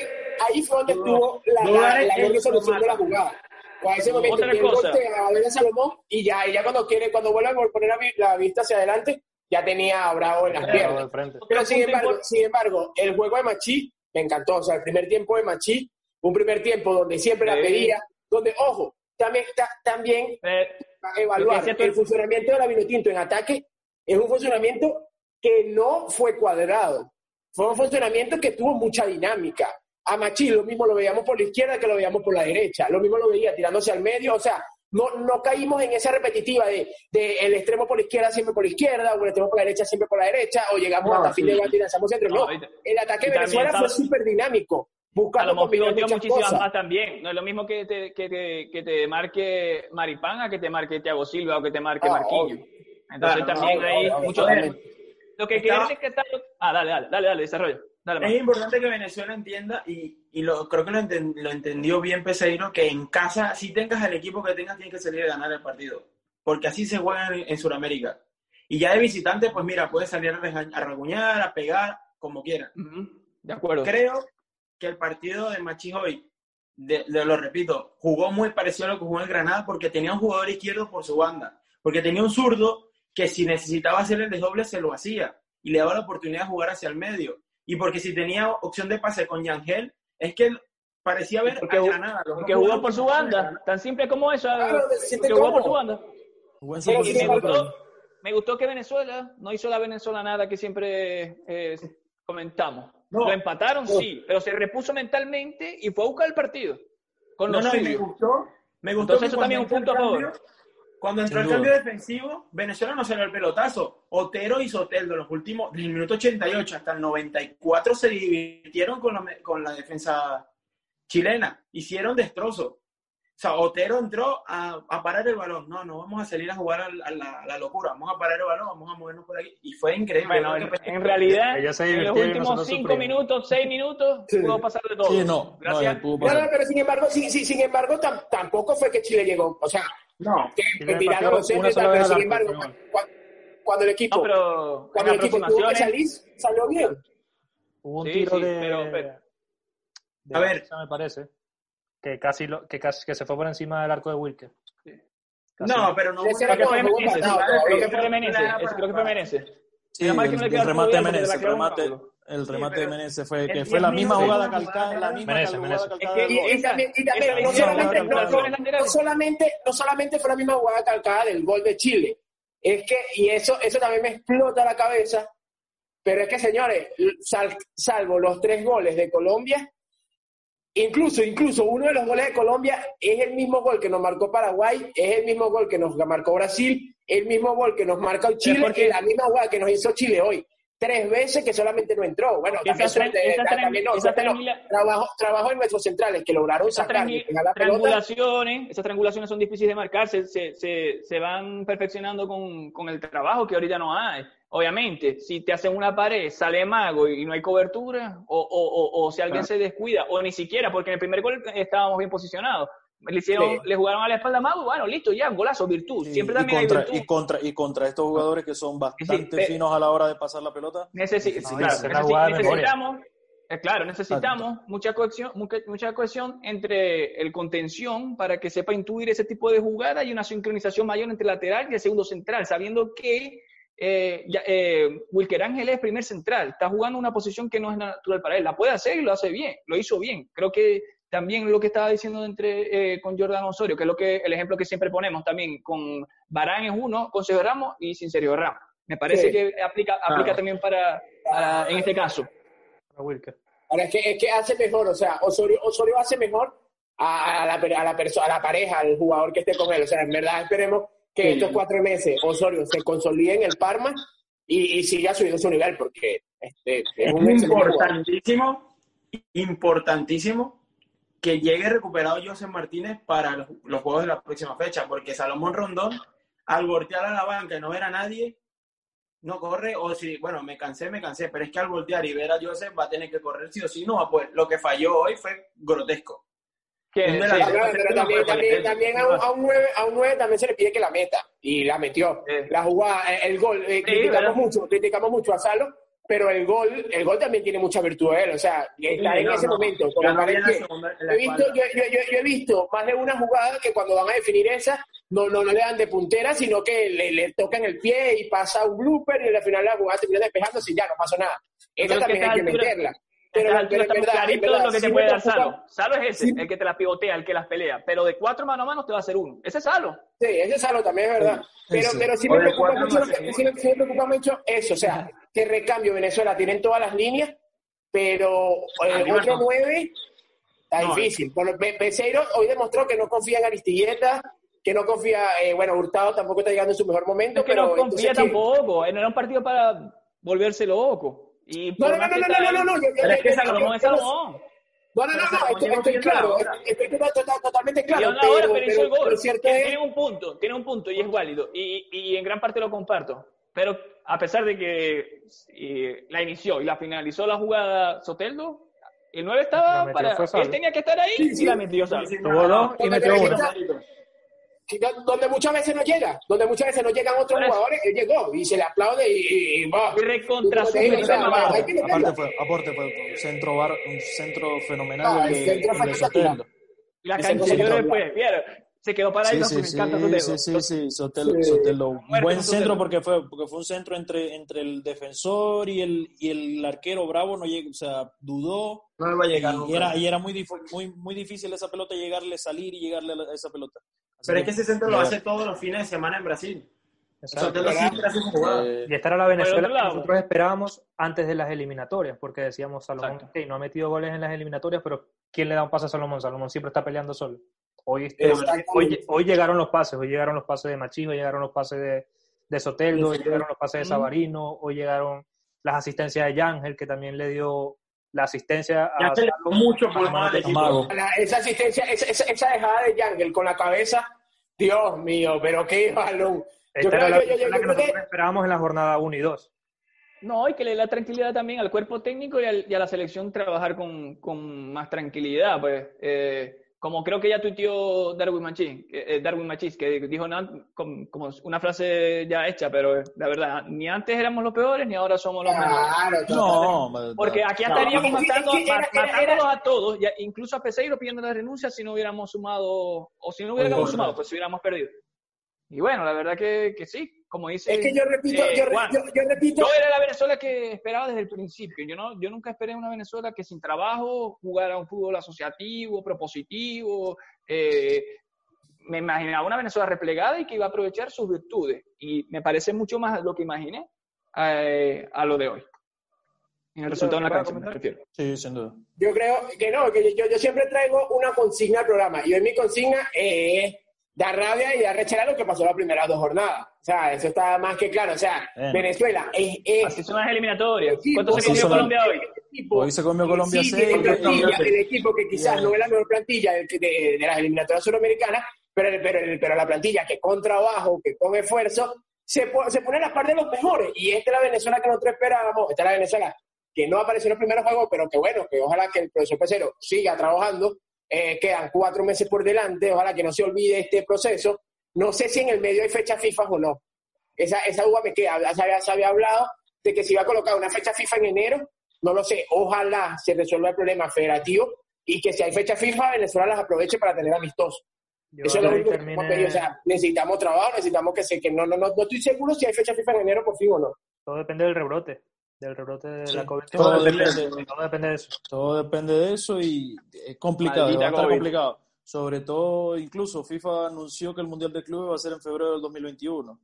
ahí fue donde estuvo la, la, la solución de la jugada. A ese momento cosa. voltea a ver a Salomón y ya, y ya cuando quiere, cuando vuelve a poner la, vi- la vista hacia adelante, ya tenía a Bravo en las piernas. Pero sin embargo, sin embargo, el juego de Machí me encantó. O sea, el primer tiempo de Machí, un primer tiempo donde siempre la Sí. pedía, donde, ojo, también, ta- también Eh, evaluar tú- el funcionamiento de la Vinotinto en ataque es un funcionamiento que no fue cuadrado. Fue un funcionamiento que tuvo mucha dinámica. A Machí lo mismo lo veíamos por la izquierda que lo veíamos por la derecha. Lo mismo lo veía tirándose al medio. O sea, no, no caímos en esa repetitiva de, de el extremo por la izquierda siempre por la izquierda, o el extremo por la derecha siempre por la derecha, o llegamos No, hasta fin de sí. y lanzamos centro. No, No, el ataque de Venezuela fue súper dinámico, buscando pivoteó muchas muchísimas cosas. más también. No es lo mismo que te, que te, que te marque Maripán a que te marque Thiago Silva o que te marque Ah, Marquinhos. Entonces Claro, también hay obvio, mucho, obviamente. Lo que Estaba- que está... Ah, dale, dale, dale, dale, desarrolla. Dale, Es importante que Venezuela entienda, y, y lo, creo que lo, enten- lo entendió bien Peseiro, que en casa, si tengas el equipo que tengas, tienes que salir a ganar el partido. Porque así se juega en, en Sudamérica. Y ya de visitante, pues mira, puedes salir a, regañ- a pegar, como quieras. De acuerdo. Creo que el partido de Machis hoy, de, de- lo repito, jugó muy parecido a lo que jugó en Granada porque tenía un jugador izquierdo por su banda. Porque tenía un zurdo que si necesitaba hacer el desdoble se lo hacía y le daba la oportunidad de jugar hacia el medio. Y porque si tenía opción de pase con Yangel, es que parecía ver Porque los Porque jugó por su banda, tan simple como eso. Claro, porque jugó por su banda. Sin me gustó, me gustó que Venezuela no hizo la Venezuela nada que siempre eh, comentamos. No. Lo empataron, No. sí, pero se repuso mentalmente y fue a buscar el partido. Con No, lo no, y me gustó. Me gustó Entonces que eso también es un punto a favor. Cuando entró Sin el cambio defensivo, Venezuela no salió el pelotazo. Otero y Soteldo, los últimos, desde el minuto 88 hasta el 94, se divirtieron con la, con la defensa chilena. Hicieron destrozo. O sea, Otero entró a, a parar el balón. No, no vamos a salir a jugar al- a, la, a la locura. Vamos a parar el balón, vamos a movernos por aquí. Y fue increíble. Bueno, en, en realidad, en los últimos cinco sufrimos. minutos, seis minutos, Sí. pudo pasar de todo. Sí, no, Gracias. No, no, pero sin embargo, sí, sí, sin embargo, tam- tampoco fue que Chile llegó. O sea, No, que centros una y tal, pero sin embargo, cuando, cuando el equipo, No, pero cuando el equipo tuvo que salir, salió bien. Hubo un Sí, tiro sí, de, pero- pero- de A ver. Me parece, que casi, lo, que casi que se fue por encima del arco de Wilker. Casi. no, pero no. Creo que No, fue empatado creo que fue para- creo que fue Menezes. Sí, el, no le el remate el remate, Sí, de Menezes fue que fue la misma jugada calcada, jugada la misma Menezes, Menezes. que- no, solamente, no, solamente, fue la misma jugada calcada del gol de Chile, es que, y eso, eso también me explota la cabeza, pero es que, señores, sal- salvo los tres goles de Colombia, incluso, incluso uno de los goles de Colombia es el mismo gol que nos marcó Paraguay, es el mismo gol que nos marcó Brasil, el mismo gol que nos marca Chile, porque- y la misma jugada que nos hizo Chile hoy. Tres veces que solamente no entró. Bueno, también esa suerte, esa también no, esa no. Trabajo, trabajo en nuestros centrales que lograron Esas sacar la pelota. triangulaciones, esas triangulaciones son difíciles de marcar, se, se, se, se van perfeccionando con, con el trabajo que ahorita no hay. Obviamente, si te hacen una pared, sale mago y no hay cobertura, o, o, o, o si alguien se descuida, o ni siquiera, porque en el primer gol estábamos bien posicionados. Le, hicieron, Sí. le jugaron a la espalda a Mago, bueno, listo, ya, golazo, virtud. Sí, Siempre y, también contra, hay virtud. y, contra, y contra estos jugadores que son bastante pe- finos a la hora de pasar la pelota. Necesi- No, claro, necesi- necesitamos, eh, claro, necesitamos mucha cohesión, mucha, mucha cohesión entre el contención para que sepa intuir ese tipo de jugada y una sincronización mayor entre el lateral y el segundo central, sabiendo que eh, ya, eh, Wilker Ángel es primer central, está jugando una posición que no es natural para él, la puede hacer y lo hace bien, lo hizo bien. Creo que también lo que estaba diciendo entre, eh, con Jordan Osorio, que es lo que el ejemplo que siempre ponemos también, con Barán es uno, con Sergio Ramos y sin Sergio Ramos. Me parece Sí. que aplica, aplica también para, para- en este caso. Para Wilker. Ahora es que, es que hace mejor, o sea, Osorio, Osorio hace mejor a, a la, a, la perso- a la pareja, al jugador que esté con él. O sea, en verdad esperemos que Sí. estos cuatro meses Osorio se consolide en el Parma y, y siga subiendo su nivel, porque este, es Es un importantísimo, importantísimo que llegue recuperado José Martínez para los, los juegos de la próxima fecha, porque Salomón Rondón, al voltear a la banca y no ver a nadie, no corre, o si, bueno, me cansé, me cansé, pero es que al voltear y ver a Joseph va a tener que correr sí o sí, no va a poder. Lo que falló hoy fue grotesco. Sí. Claro, pero también, también, también a, un, a, un nueve, a un nueve también se le pide que la meta y la metió. Sí. La jugada, el, el gol, eh, Sí, criticamos ¿verdad? mucho, criticamos mucho a Salo, pero el gol, el gol también tiene mucha virtud de él, o sea, está Sí, en no, ese no. momento. la segunda en la He visto, yo, yo, yo, yo he visto más de una jugada que cuando van a definir esa, no, no, no le dan de puntera, sino que le, le tocan el pie y pasa un blooper y al final la jugada termina despejando y ya no pasó nada. Esa también hay que altura- meterla. A Pero, esta altura pero en estamos verdad, en clarito verdad, lo que te sí puede me dar Salo. Salo es ese, Sí. el que te la pivotea, el que las pelea. Pero de cuatro mano a mano te va a hacer uno. Ese es Salo. Sí, ese es algo también es verdad. Pero, pero sí me preocupa mucho, lo más, que- sí. sí me- preocupa mucho eso, o sea, que recambio Venezuela tienen todas las líneas, pero eh, Arriba otro nueve está No, difícil. Por- Becerro hoy demostró que no confía en Aristilleta, que no confía, eh, bueno, Hurtado tampoco está llegando en su mejor momento, Es que pero no confía entonces, tampoco. No era un partido para volverse loco. Y No, no, no, no, que no, no, no, no, yo- yo- Pero es yo- que yo- Salomón es Salomón. No, no, no, Pero no, estoy, llegó estoy claro, estoy total- totalmente claro, una hora, pero, pero hizo pero, el gol. pero cierto Tiene es- tiene un punto, tiene un punto y es válido. Y, y en gran parte lo comparto. Pero a pesar de que eh, la inició y la finalizó la jugada Soteldo, el 9 estaba para. Él tenía que estar ahí y la metió Salvo. Tuvo dos y metió uno. Donde muchas veces no llega, donde muchas veces no llegan otros jugadores, él llegó y se le aplaude y, y, y recontra su Aparte fue, aporte fue un centro, bar, un centro fenomenal Ah, el el de, centro el Soteldo. La no quitó. después, vieron, se quedó para Sí, ahí, sí, me sí, encanta sí, sí, sí, Soteldo, Sí. Soteldo. Un buen centro porque fue, porque fue un centro entre, entre el defensor y el, y el arquero bravo, no llegó, o sea, dudó No le va a llegar y nunca. era, y era muy, muy, muy difícil esa pelota llegarle, salir y llegarle a esa pelota. Así Pero es que ese centro lo hace todos los fines de semana en Brasil. Exacto. Eh, Y esta era la Venezuela que nosotros esperábamos antes de las eliminatorias, porque decíamos, Salomón, Exacto. ok, no ha metido goles en las eliminatorias, pero ¿quién le da un pase a Salomón? Salomón siempre está peleando solo. Hoy, este, hoy, hoy llegaron los pases, hoy llegaron los pases de Machijo, hoy llegaron los pases de, de Soteldo, hoy llegaron los pases de. Sabarino, hoy llegaron las asistencias de Yángel, que también le dio la asistencia a se mucho por. La- esa asistencia, esa, esa, esa dejada de Yangel con la cabeza, Dios mío, pero qué balón. Yo Esta creo era la que yo- yo- yo creo que- nosotros esperábamos en la jornada 1 y 2. No, y que le dé la tranquilidad también al cuerpo técnico y, al- y a la selección trabajar con, con más tranquilidad, pues. Eh, como creo que ya tuiteó Darwin Machís, que, eh, Darwin Machís, que dijo na- com- como una frase ya hecha, pero eh, la verdad, ni antes éramos los peores ni ahora somos los mejores. Claro, no, Porque aquí No, estaríamos matando, es que era- ma- era- matándolos a todos, incluso a Peseiro pidiendo la renuncia si no hubiéramos sumado, o si no hubiéramos sumado, pues si hubiéramos perdido. Y bueno, la verdad que, que sí, como dice Es que yo repito, eh, yo, re- Juan, yo, yo repito, yo era la Venezuela que esperaba desde el principio. Yo no, yo nunca esperé una Venezuela que sin trabajo jugara un fútbol asociativo, propositivo. eh, me imaginaba una Venezuela replegada y que iba a aprovechar sus virtudes. Y me parece mucho más lo que imaginé eh, a lo de hoy. En el resultado en la ¿puedo cancha, me refiero. Sí, sin duda. yo creo que no, que yo, yo siempre traigo una consigna al programa. Y hoy mi consigna es dar rabia y dar rechera lo que pasó las primeras dos jornadas. O sea, eso está más que claro. O sea, Bien. Venezuela es, es Así son las eliminatorias. ¿Cuánto se comió Colombia hoy? equipo Hoy se comió Colombia sí, seis, tiene porque- plantilla, el equipo que quizás Bien. no es la mejor plantilla de, de- de las eliminatorias suramericanas, pero, pero, pero la plantilla que con trabajo, que con esfuerzo, se, se pone a la par de los mejores. Y esta es la Venezuela que nosotros esperábamos, esta es la Venezuela que no apareció en los primeros juegos, pero que bueno, que ojalá que el profesor Pesero siga trabajando. Eh, quedan cuatro meses por delante, ojalá que no se olvide este proceso. No sé si en el medio hay fecha FIFA o no. Esa, esa duda me queda. Ya se había, se había hablado de que se iba a colocar una fecha FIFA en enero. No lo sé. Ojalá se resuelva el problema federativo y que si hay fecha FIFA, Venezuela las aproveche para tener amistosos. Yo Eso es lo único que. O sea, necesitamos trabajo, necesitamos que se... Que no, no, no, no estoy seguro si hay fecha FIFA en enero por fin o no. todo depende del rebrote, del rebrote de Sí. la COVID. Todo Todo, depende, depende. todo depende de eso. Todo depende de eso y es complicado, Maldita va a estar COVID. complicado. Sobre todo, incluso FIFA anunció que el Mundial de Clubes va a ser en febrero del 2021.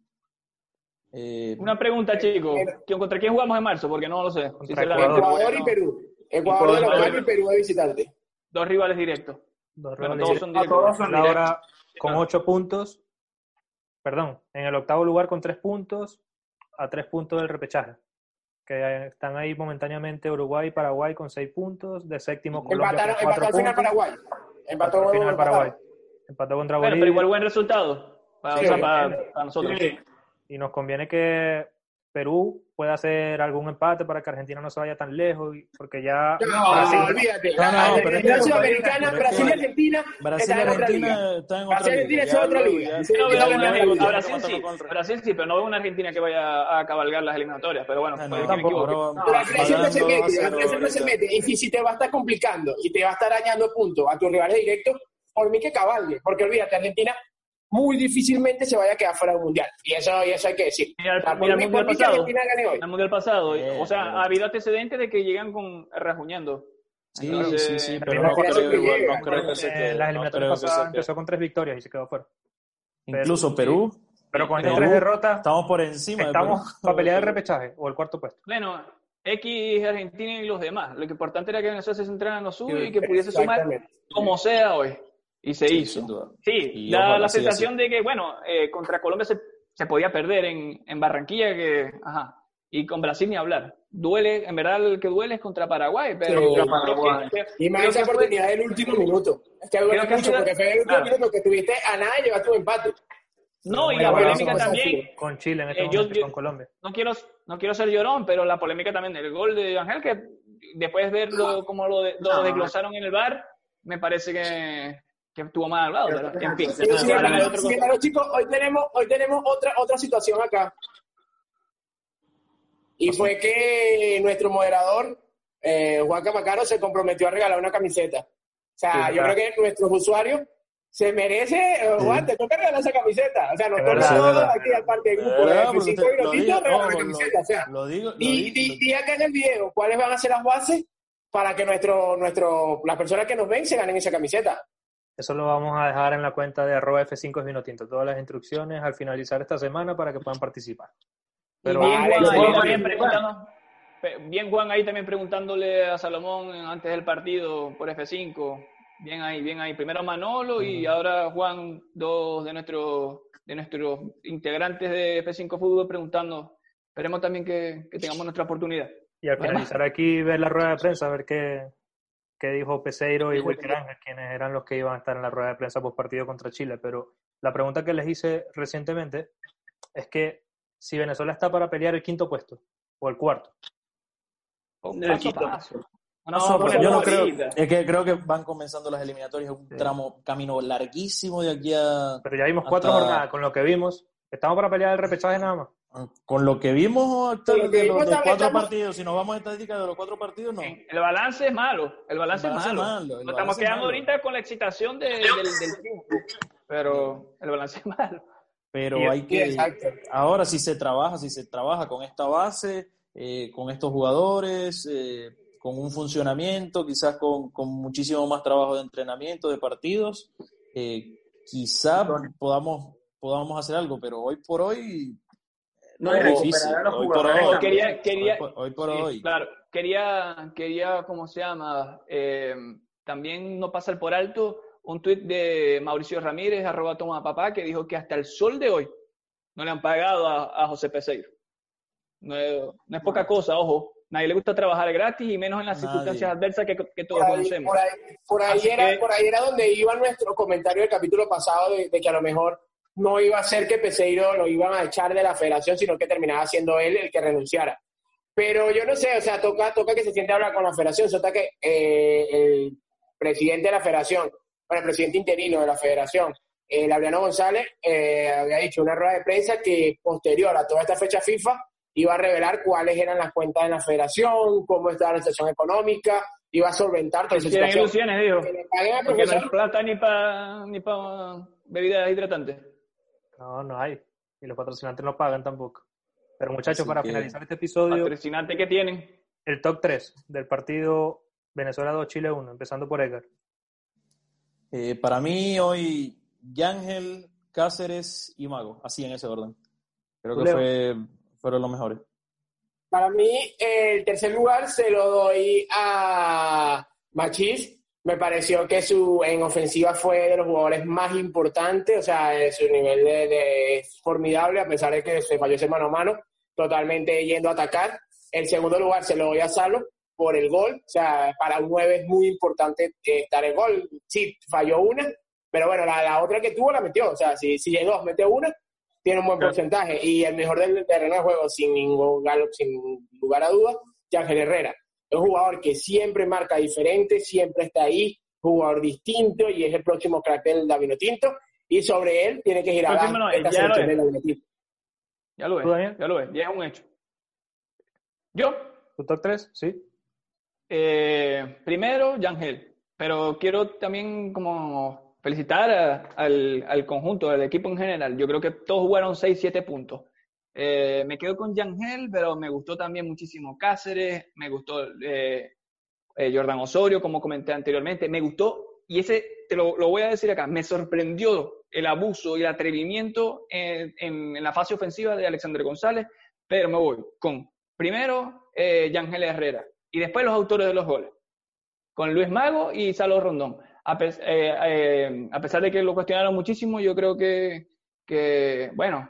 Eh, Una pregunta, chicos. Pero- ¿Contra quién jugamos en marzo? Porque no lo sé. Ecuador. Ecuador y Perú. Ecuador de Ecuador. local y Perú de visitante. Dos rivales directos. Dos Bueno, rivales todos son Ah, directos. todos son ahora con Claro. ocho puntos, perdón, en el octavo lugar con tres puntos, a tres puntos del repechaje. Que están ahí momentáneamente Uruguay y Paraguay con seis puntos, de séptimo Colombia Empataron, con cuatro empató al final puntos, Paraguay. Empató al final empataron. Paraguay. Empató contra Bolivia pero igual buen resultado. Para, Sí, o sea, bien. para- para nosotros. Sí. y nos conviene que Perú pueda hacer algún empate para que Argentina no se vaya tan lejos, y- porque ya No, Brasil- olvídate. No, no, pero la que- Sudamericana, Brasil y Argentina Brasil y están en otra liga. Argentina están en otra Brasil y Argentina liga. es otra No. Brasil sí, pero no veo una Argentina que vaya a cabalgar las eliminatorias. Pero bueno, no, tampoco, Brasil siempre se mete, 2 a 0 Brasil siempre se mete. Y si, si te va a estar complicando y te va a estar dañando puntos a tus rivales directos, por mí que cabalgue. Porque olvídate, Argentina muy difícilmente se vaya a quedar fuera del mundial. Y eso, y eso hay que decir. Mira el- O sea, por mira el mundial pasado. El mundial pasado. Bien, o sea, ha habido antecedentes de que llegan con rajuñando. Sí, Entonces, sí, sí, pero no creo, no llega, que eh, se las no quede. empezó con tres victorias y se quedó fuera. Incluso Perú, Pero con estas tres derrotas estamos por encima de estamos [LAUGHS] para pelear el repechaje o el cuarto puesto. Bueno, X, Argentina y los demás. Lo que importante era que Venezuela se centrara en lo suyo y que pudiese sumar como sea hoy. Y se Sí, hizo. sin duda. Sí, Y da la sensación de que, bueno, eh, contra Colombia se, se podía perder en, en Barranquilla, que, ajá, y con Brasil ni hablar. Duele, en verdad el que duele es contra Paraguay, pero contra creo que- Paraguay. creo- Y más creo esa que fue- oportunidad del último minuto. Es que duele que mucho porque fue el último claro. minuto que tuviste a nada y llevaste un empate. No, y Muy la polémica también, Con Chile en este Eh, momento y yo- con Colombia. no quiero, no quiero ser llorón, pero la polémica también del gol de Ángel, que después de verlo como lo, de- lo No. desglosaron en el bar, me parece que, que estuvo mal hablado. En fin, Sin embargo, sin embargo, chicos, hoy tenemos, hoy tenemos otra, otra situación acá. Y fue que nuestro moderador, eh, Juan Camacaro, se comprometió a regalar una camiseta. O sea, Sí, yo creo que nuestros usuarios se merece, eh, Juan, te toca regalar esa camiseta. O sea, nos toca todos verdad. aquí al parte del De grupo de verdad, porque F5 usted- lo Minutitos, digo- regalar no, una lo- camiseta. O sea, Lo digo, lo y, digo- y, y acá en el video, ¿cuáles van a ser las bases para que nuestro, nuestro, las personas que nos ven se ganen esa camiseta? Eso lo vamos a dejar en la cuenta de arroba F5 es vino tinto. Todas las instrucciones al finalizar esta semana para que puedan participar. Pero bien, Juan, ahí también ver. preguntando- pe- bien Juan ahí también preguntándole a Salomón antes del partido por F5. Bien ahí, bien ahí. Primero Manolo y ahora Juan, dos de nuestros de nuestros integrantes de F5 Fútbol preguntando. Esperemos también que, que tengamos nuestra oportunidad. Y al finalizar aquí, ver la rueda de prensa, a ver qué, qué dijo Peseiro y Wilker Ángel, quienes eran los que iban a estar en la rueda de prensa post partido contra Chile. Pero la pregunta que les hice recientemente es que si Venezuela está para pelear el quinto puesto o el cuarto. El quinto. No, No, pero yo no creo. Es que creo que van comenzando las eliminatorias, es un Sí. tramo, camino larguísimo de aquí a. Pero ya vimos cuatro Hasta- jornadas, con lo que vimos, estamos para pelear el repechaje nada más. Con lo que vimos de los vimos también cuatro estamos- partidos, si nos vamos a estadísticas de los cuatro partidos, no. El balance es malo. El balance, El balance es malo. es malo, Nos balance estamos es quedando malo. ahorita con la excitación de- del, del triunfo. Pero el balance es malo. Pero Y- hay que. exacto. Ahora, si se trabaja, si se trabaja con esta base, eh, con estos jugadores, eh, con un funcionamiento, quizás con, con muchísimo más trabajo de entrenamiento, de partidos, eh, quizás podamos, podamos hacer algo, pero hoy por hoy No, es difícil. Hoy por hoy. Quería, quería, Hoy por- hoy por sí, hoy. Claro, quería, quería, ¿cómo se llama? Eh, también no pasar por alto un tuit de Mauricio Ramírez, arroba toma papá, que dijo que hasta el sol de hoy no le han pagado a, a José Peseiro. No es, no es poca cosa, ojo. Nadie le gusta trabajar gratis y menos en las Nadie. circunstancias adversas que, que todos Por ahí, conocemos. por ahí, por ahí era, que- por ahí era donde iba nuestro comentario del capítulo pasado de, de que a lo mejor no iba a ser que Peseiro lo iban a echar de la federación, sino que terminaba siendo él el que renunciara. Pero yo no sé, o sea, toca, toca que se siente a hablar con la federación, se que eh, el presidente de la federación, bueno, el presidente interino de la federación, eh, Laureano González, eh, había dicho una rueda de prensa que posterior a toda esta fecha FIFA iba a revelar cuáles eran las cuentas de la federación, cómo estaba la situación económica, iba a solventar toda esa situación. ilusiones, dijo. Que le paguen al Porque no hay plata ni para ni pa bebidas hidratantes. No, no hay. Y los patrocinantes no pagan tampoco. Pero muchachos, Así para que- finalizar este episodio, Patrocinantes que tienen. el top 3 del partido Venezuela 2, Chile 1, empezando por Edgar. Eh, para mí hoy, Yángel, Cáceres y Mago, así en ese orden. Creo que fue, fueron los mejores. Para mí, el tercer lugar se lo doy a Machís. Me pareció que su en ofensiva fue de los jugadores más importantes, o sea, su nivel de, de- es formidable, a pesar de que se falló ese mano a mano, totalmente yendo a atacar. El segundo lugar se lo doy a Salo por el gol, o sea, para un 9 es muy importante eh, estar el gol. Sí, falló una, pero bueno, la, la otra que tuvo la metió, o sea, si, si llegó, mete una, tiene un buen porcentaje. Y el mejor del terreno de juego, sin ningún galo- sin lugar a dudas, Ángel Herrera. Es un jugador que siempre marca diferente, siempre está ahí, jugador distinto y es el próximo crack del Davino Tinto. Y sobre él tiene que girar no, esta ya lo del. Ya lo ves, ya lo ves, ya es un hecho. Yo, ¿Tu top 3? Sí. eh, primero, Yangel, pero quiero también como felicitar a- al, al conjunto, al equipo en general. Yo creo que todos jugaron 6, 7 puntos. Eh, me quedo con Yangel, pero me gustó también muchísimo Cáceres, me gustó eh, eh, Jordan Osorio, como comenté anteriormente, me gustó, y ese te lo, voy a decir acá, me sorprendió el abuso y el atrevimiento en, la fase ofensiva de Alexander González, pero me voy con primero eh, Yangel Herrera y después los autores de los goles, con Luis Mago y Salo Rondón. A, pes- a pesar de que lo cuestionaron muchísimo, yo creo que, bueno,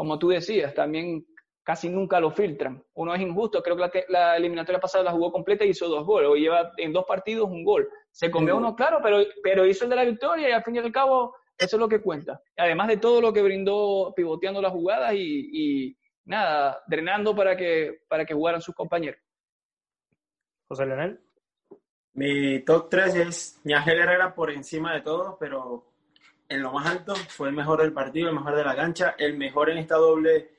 como tú decías, también casi nunca lo filtran. Uno es injusto, creo que la, eliminatoria pasada la jugó completa y hizo dos goles, o lleva en dos partidos un gol. Se comió uno, claro, pero, pero hizo el de la victoria y al fin y al cabo Eso es lo que cuenta. Además de todo lo que brindó pivoteando las jugadas y, y nada, drenando para que, para que jugaran sus compañeros. José Leonel. Mi top 3 es Ñángel Herrera por encima de todos, pero en lo más alto fue el mejor del partido, el mejor de la cancha, el mejor en esta doble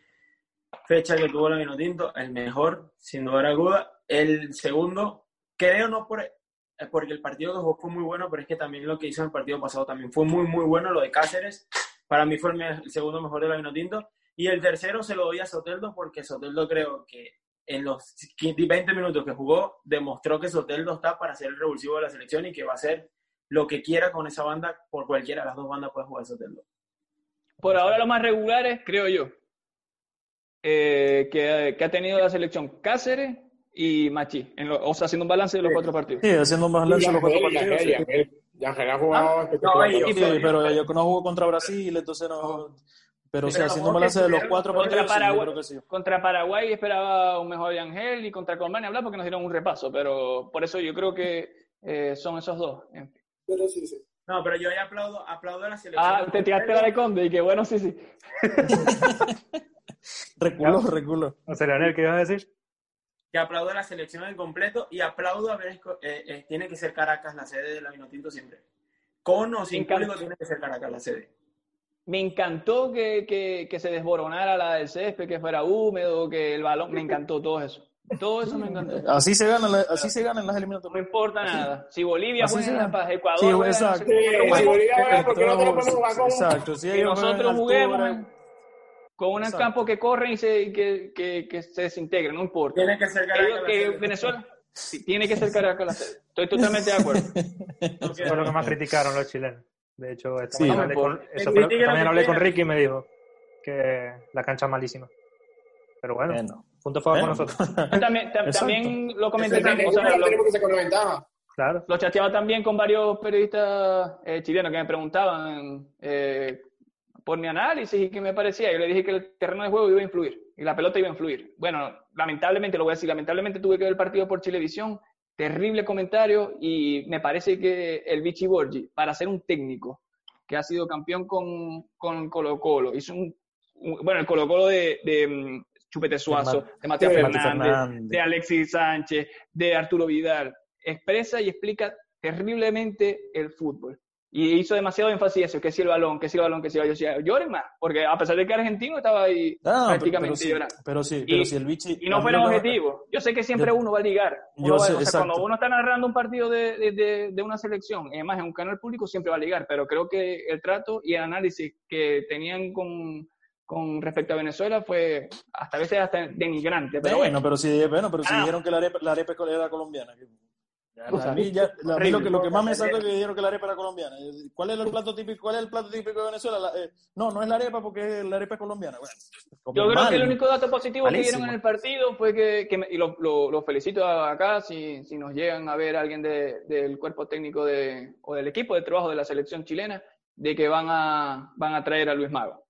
fecha que tuvo la Vinotinto, el mejor, sin duda alguna. El segundo, creo no por, porque el partido que jugó fue muy bueno, pero es que también lo que hizo en el partido pasado también fue muy, muy bueno, lo de Cáceres. Para mí fue el, segundo mejor de la Vinotinto. Y el tercero se lo doy a Soteldo porque Soteldo creo que en los 20 minutos que jugó demostró que Soteldo está para ser el revulsivo de la selección y que va a hacer lo que quiera con esa banda, por cualquiera de las dos bandas puede jugar Soteldo. Por ahora los más regulares, creo yo, eh, que, que, ha tenido la selección Cáceres y Machi, en lo, o sea, haciendo un balance de los cuatro partidos. Sí, haciendo un balance de los cuatro partidos. Ya ha jugado ah, no, sí, pero yo no jugó contra Brasil, entonces no... Pero sí, haciendo un balance de los cuatro contra partidos, Paraguay, sí, creo que sí. Contra Paraguay esperaba un mejor de Ángel y contra Colombia hablar porque nos dieron un repaso, pero por eso yo creo que eh, son esos dos. Pero sí, sí. No, pero yo ya aplaudo, aplaudo a la selección. Ah, te tiraste la de Conde y que bueno, sí, sí. [LAUGHS] reculo, reculo. O sea, Leonel, ¿qué ibas a decir? Que aplaudo a la selección en completo y aplaudo a ver, eh, eh, tiene que ser Caracas la sede de la Vinotinto siempre. Con o sin público tiene que ser Caracas la sede. Me encantó que, que, que, se desboronara la del césped, que fuera húmedo, que el balón, me encantó todo eso. Todo eso me encantó. Así se ganan, así se ganan las eliminatorias. No importa así. nada. Si Bolivia juega para Ecuador, Sí, juega, exacto. cómo, si Bolivia juega, ¿por qué no te lo podemos jugar con- Exacto. Si que nosotros juguemos altura, con un Exacto. campo que corren y se, que, que, que se desintegre, no importa. Tiene que ser Caracas Ellos- la que sede. Venezuela sí, tiene que ser Caracas la. Estoy totalmente de acuerdo. [LAUGHS] Eso fue lo que más criticaron los chilenos. De hecho, esta Sí. mañana No hablé me con, importa. eso fue también hablé con. Ricky y me dijo que la cancha es malísima. Pero bueno, Bueno. Punto a favor con nosotros. [LAUGHS] También, tam- también lo comenté, también, o sea, lo, que. Claro. chateaba también con varios periodistas eh, chilenos que me preguntaban eh, por mi análisis y qué me parecía. Yo le dije que el terreno de juego iba a influir y la pelota iba a influir. Bueno, lamentablemente, lo voy a decir, lamentablemente tuve que ver el partido por Chilevisión. Terrible comentario y me parece que el Vichy Borgi, para ser un técnico que ha sido campeón con, con Colo Colo, hizo un, un- bueno, el Colo Colo de, de mm, Chupete Suazo, de Matías de Fernández, Fernández. de Alexis Sánchez, de Arturo Vidal. Expresa y explica terriblemente el fútbol. Y hizo demasiado énfasis eso, que si el balón, que si el balón, que si el balón. Yo decía, lloren más, porque a pesar de que argentino estaba ahí Ah, pero, prácticamente pero sí, llorando. pero sí, Y- pero si el bichi. Y no fueron objetivos. Yo sé que siempre Yo- uno va a ligar. Uno yo va- sé, o sea, cuando uno está narrando un partido de, de, de- de una selección, y además en un canal público, siempre va a ligar. Pero creo que el trato y el análisis que tenían con, con respecto a Venezuela fue hasta a veces hasta denigrante. Pero bueno, bueno, pero si, bueno, pero si Ah. dijeron que la arepa, la arepa era colombiana. que- ya, O sea, a mí, ya- a mí horrible. lo, que, lo que más me sacó es que dijeron que la arepa era colombiana. ¿Cuál es el plato típico, cuál es el plato típico de Venezuela? La- eh, no, no es la arepa porque la arepa es colombiana. Bueno, Yo creo mal. que el único dato positivo que dieron en el partido fue que, que me- y lo, lo- lo felicito acá, si, si nos llegan a ver alguien de- del cuerpo técnico de, o del equipo de trabajo de la selección chilena, de que van a, van a traer a Luis Mago.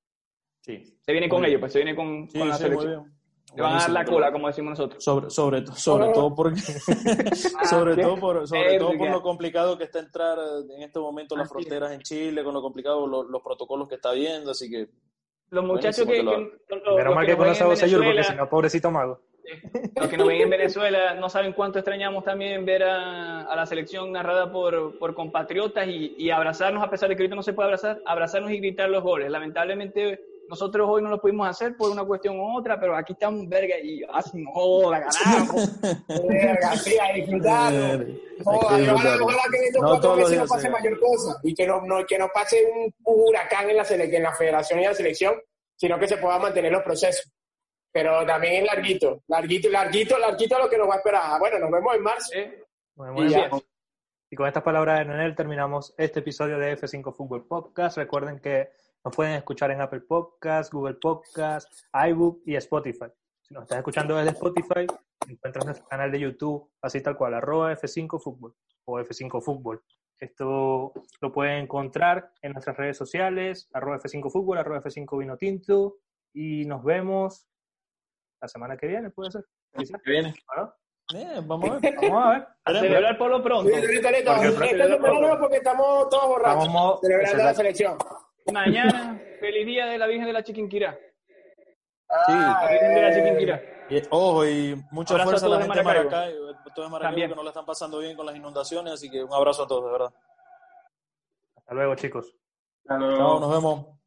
Sí, Se viene con ellos, pues se viene con, sí, con la sí, selección. Le van a dar la cola, como decimos nosotros. Sobre, sobre, sobre Oh. todo porque [LAUGHS] sobre qué todo por sobre todo por lo complicado que está entrar en este momento las fronteras en Chile, con lo complicado los, los protocolos que está viendo, así que Los muchachos que, Buenísimo que- que los- los Menos mal que que conoce a Bosellur, porque si no, pobrecito mago. Los que nos ven en Venezuela no saben cuánto extrañamos también ver a, a la selección narrada por, por compatriotas y, y abrazarnos, a pesar de que ahorita no se puede abrazar, abrazarnos y gritar los goles. Lamentablemente nosotros hoy no lo pudimos hacer por una cuestión u otra, pero aquí estamos, verga, y así, joda, ganamos. [LAUGHS] Verga, sí, a disfrutarlo. Joda, y ojalá, disfrutarlo. ojalá que en estos No cuatro meses no pase mayor cosa y que no, no- que no pase un, huracán en la, en la federación y en la selección, sino que se puedan mantener los procesos. Pero también es larguito, larguito, larguito, larguito lo que nos va a esperar. Bueno, nos vemos en marzo. ¿eh? Nos Y vemos en ya. marzo. Y con estas palabras de Nenel terminamos este episodio de F5 Fútbol Podcast. Recuerden que nos pueden escuchar en Apple Podcast, Google Podcast, iBook y Spotify. Si nos estás escuchando desde Spotify, encuentras nuestro canal de YouTube, así tal cual, arroba F5 Fútbol o F5 Fútbol. Esto lo pueden encontrar en nuestras redes sociales, arroba F5 Fútbol, arroba F5 Vino Tinto. Y nos vemos la semana que viene, puede ser. Quizás, Que viene. vamos a ver. [LAUGHS] Vamos a ver. A celebrar por lo pronto. Listo, listo. Porque- semana estamos todos borrachos. Estamos mo- Celebrando la selección. Mañana, feliz día de la Virgen de la Chiquinquirá. Sí. La Virgen de la Chiquinquirá. Y, ojo, y mucha Abrazo a fuerza a la todos de gente de todos de Maracaibo También. que no la están pasando bien con las inundaciones, así que un abrazo a todos, de verdad. Hasta luego, chicos. Hasta luego. Chao, nos vemos.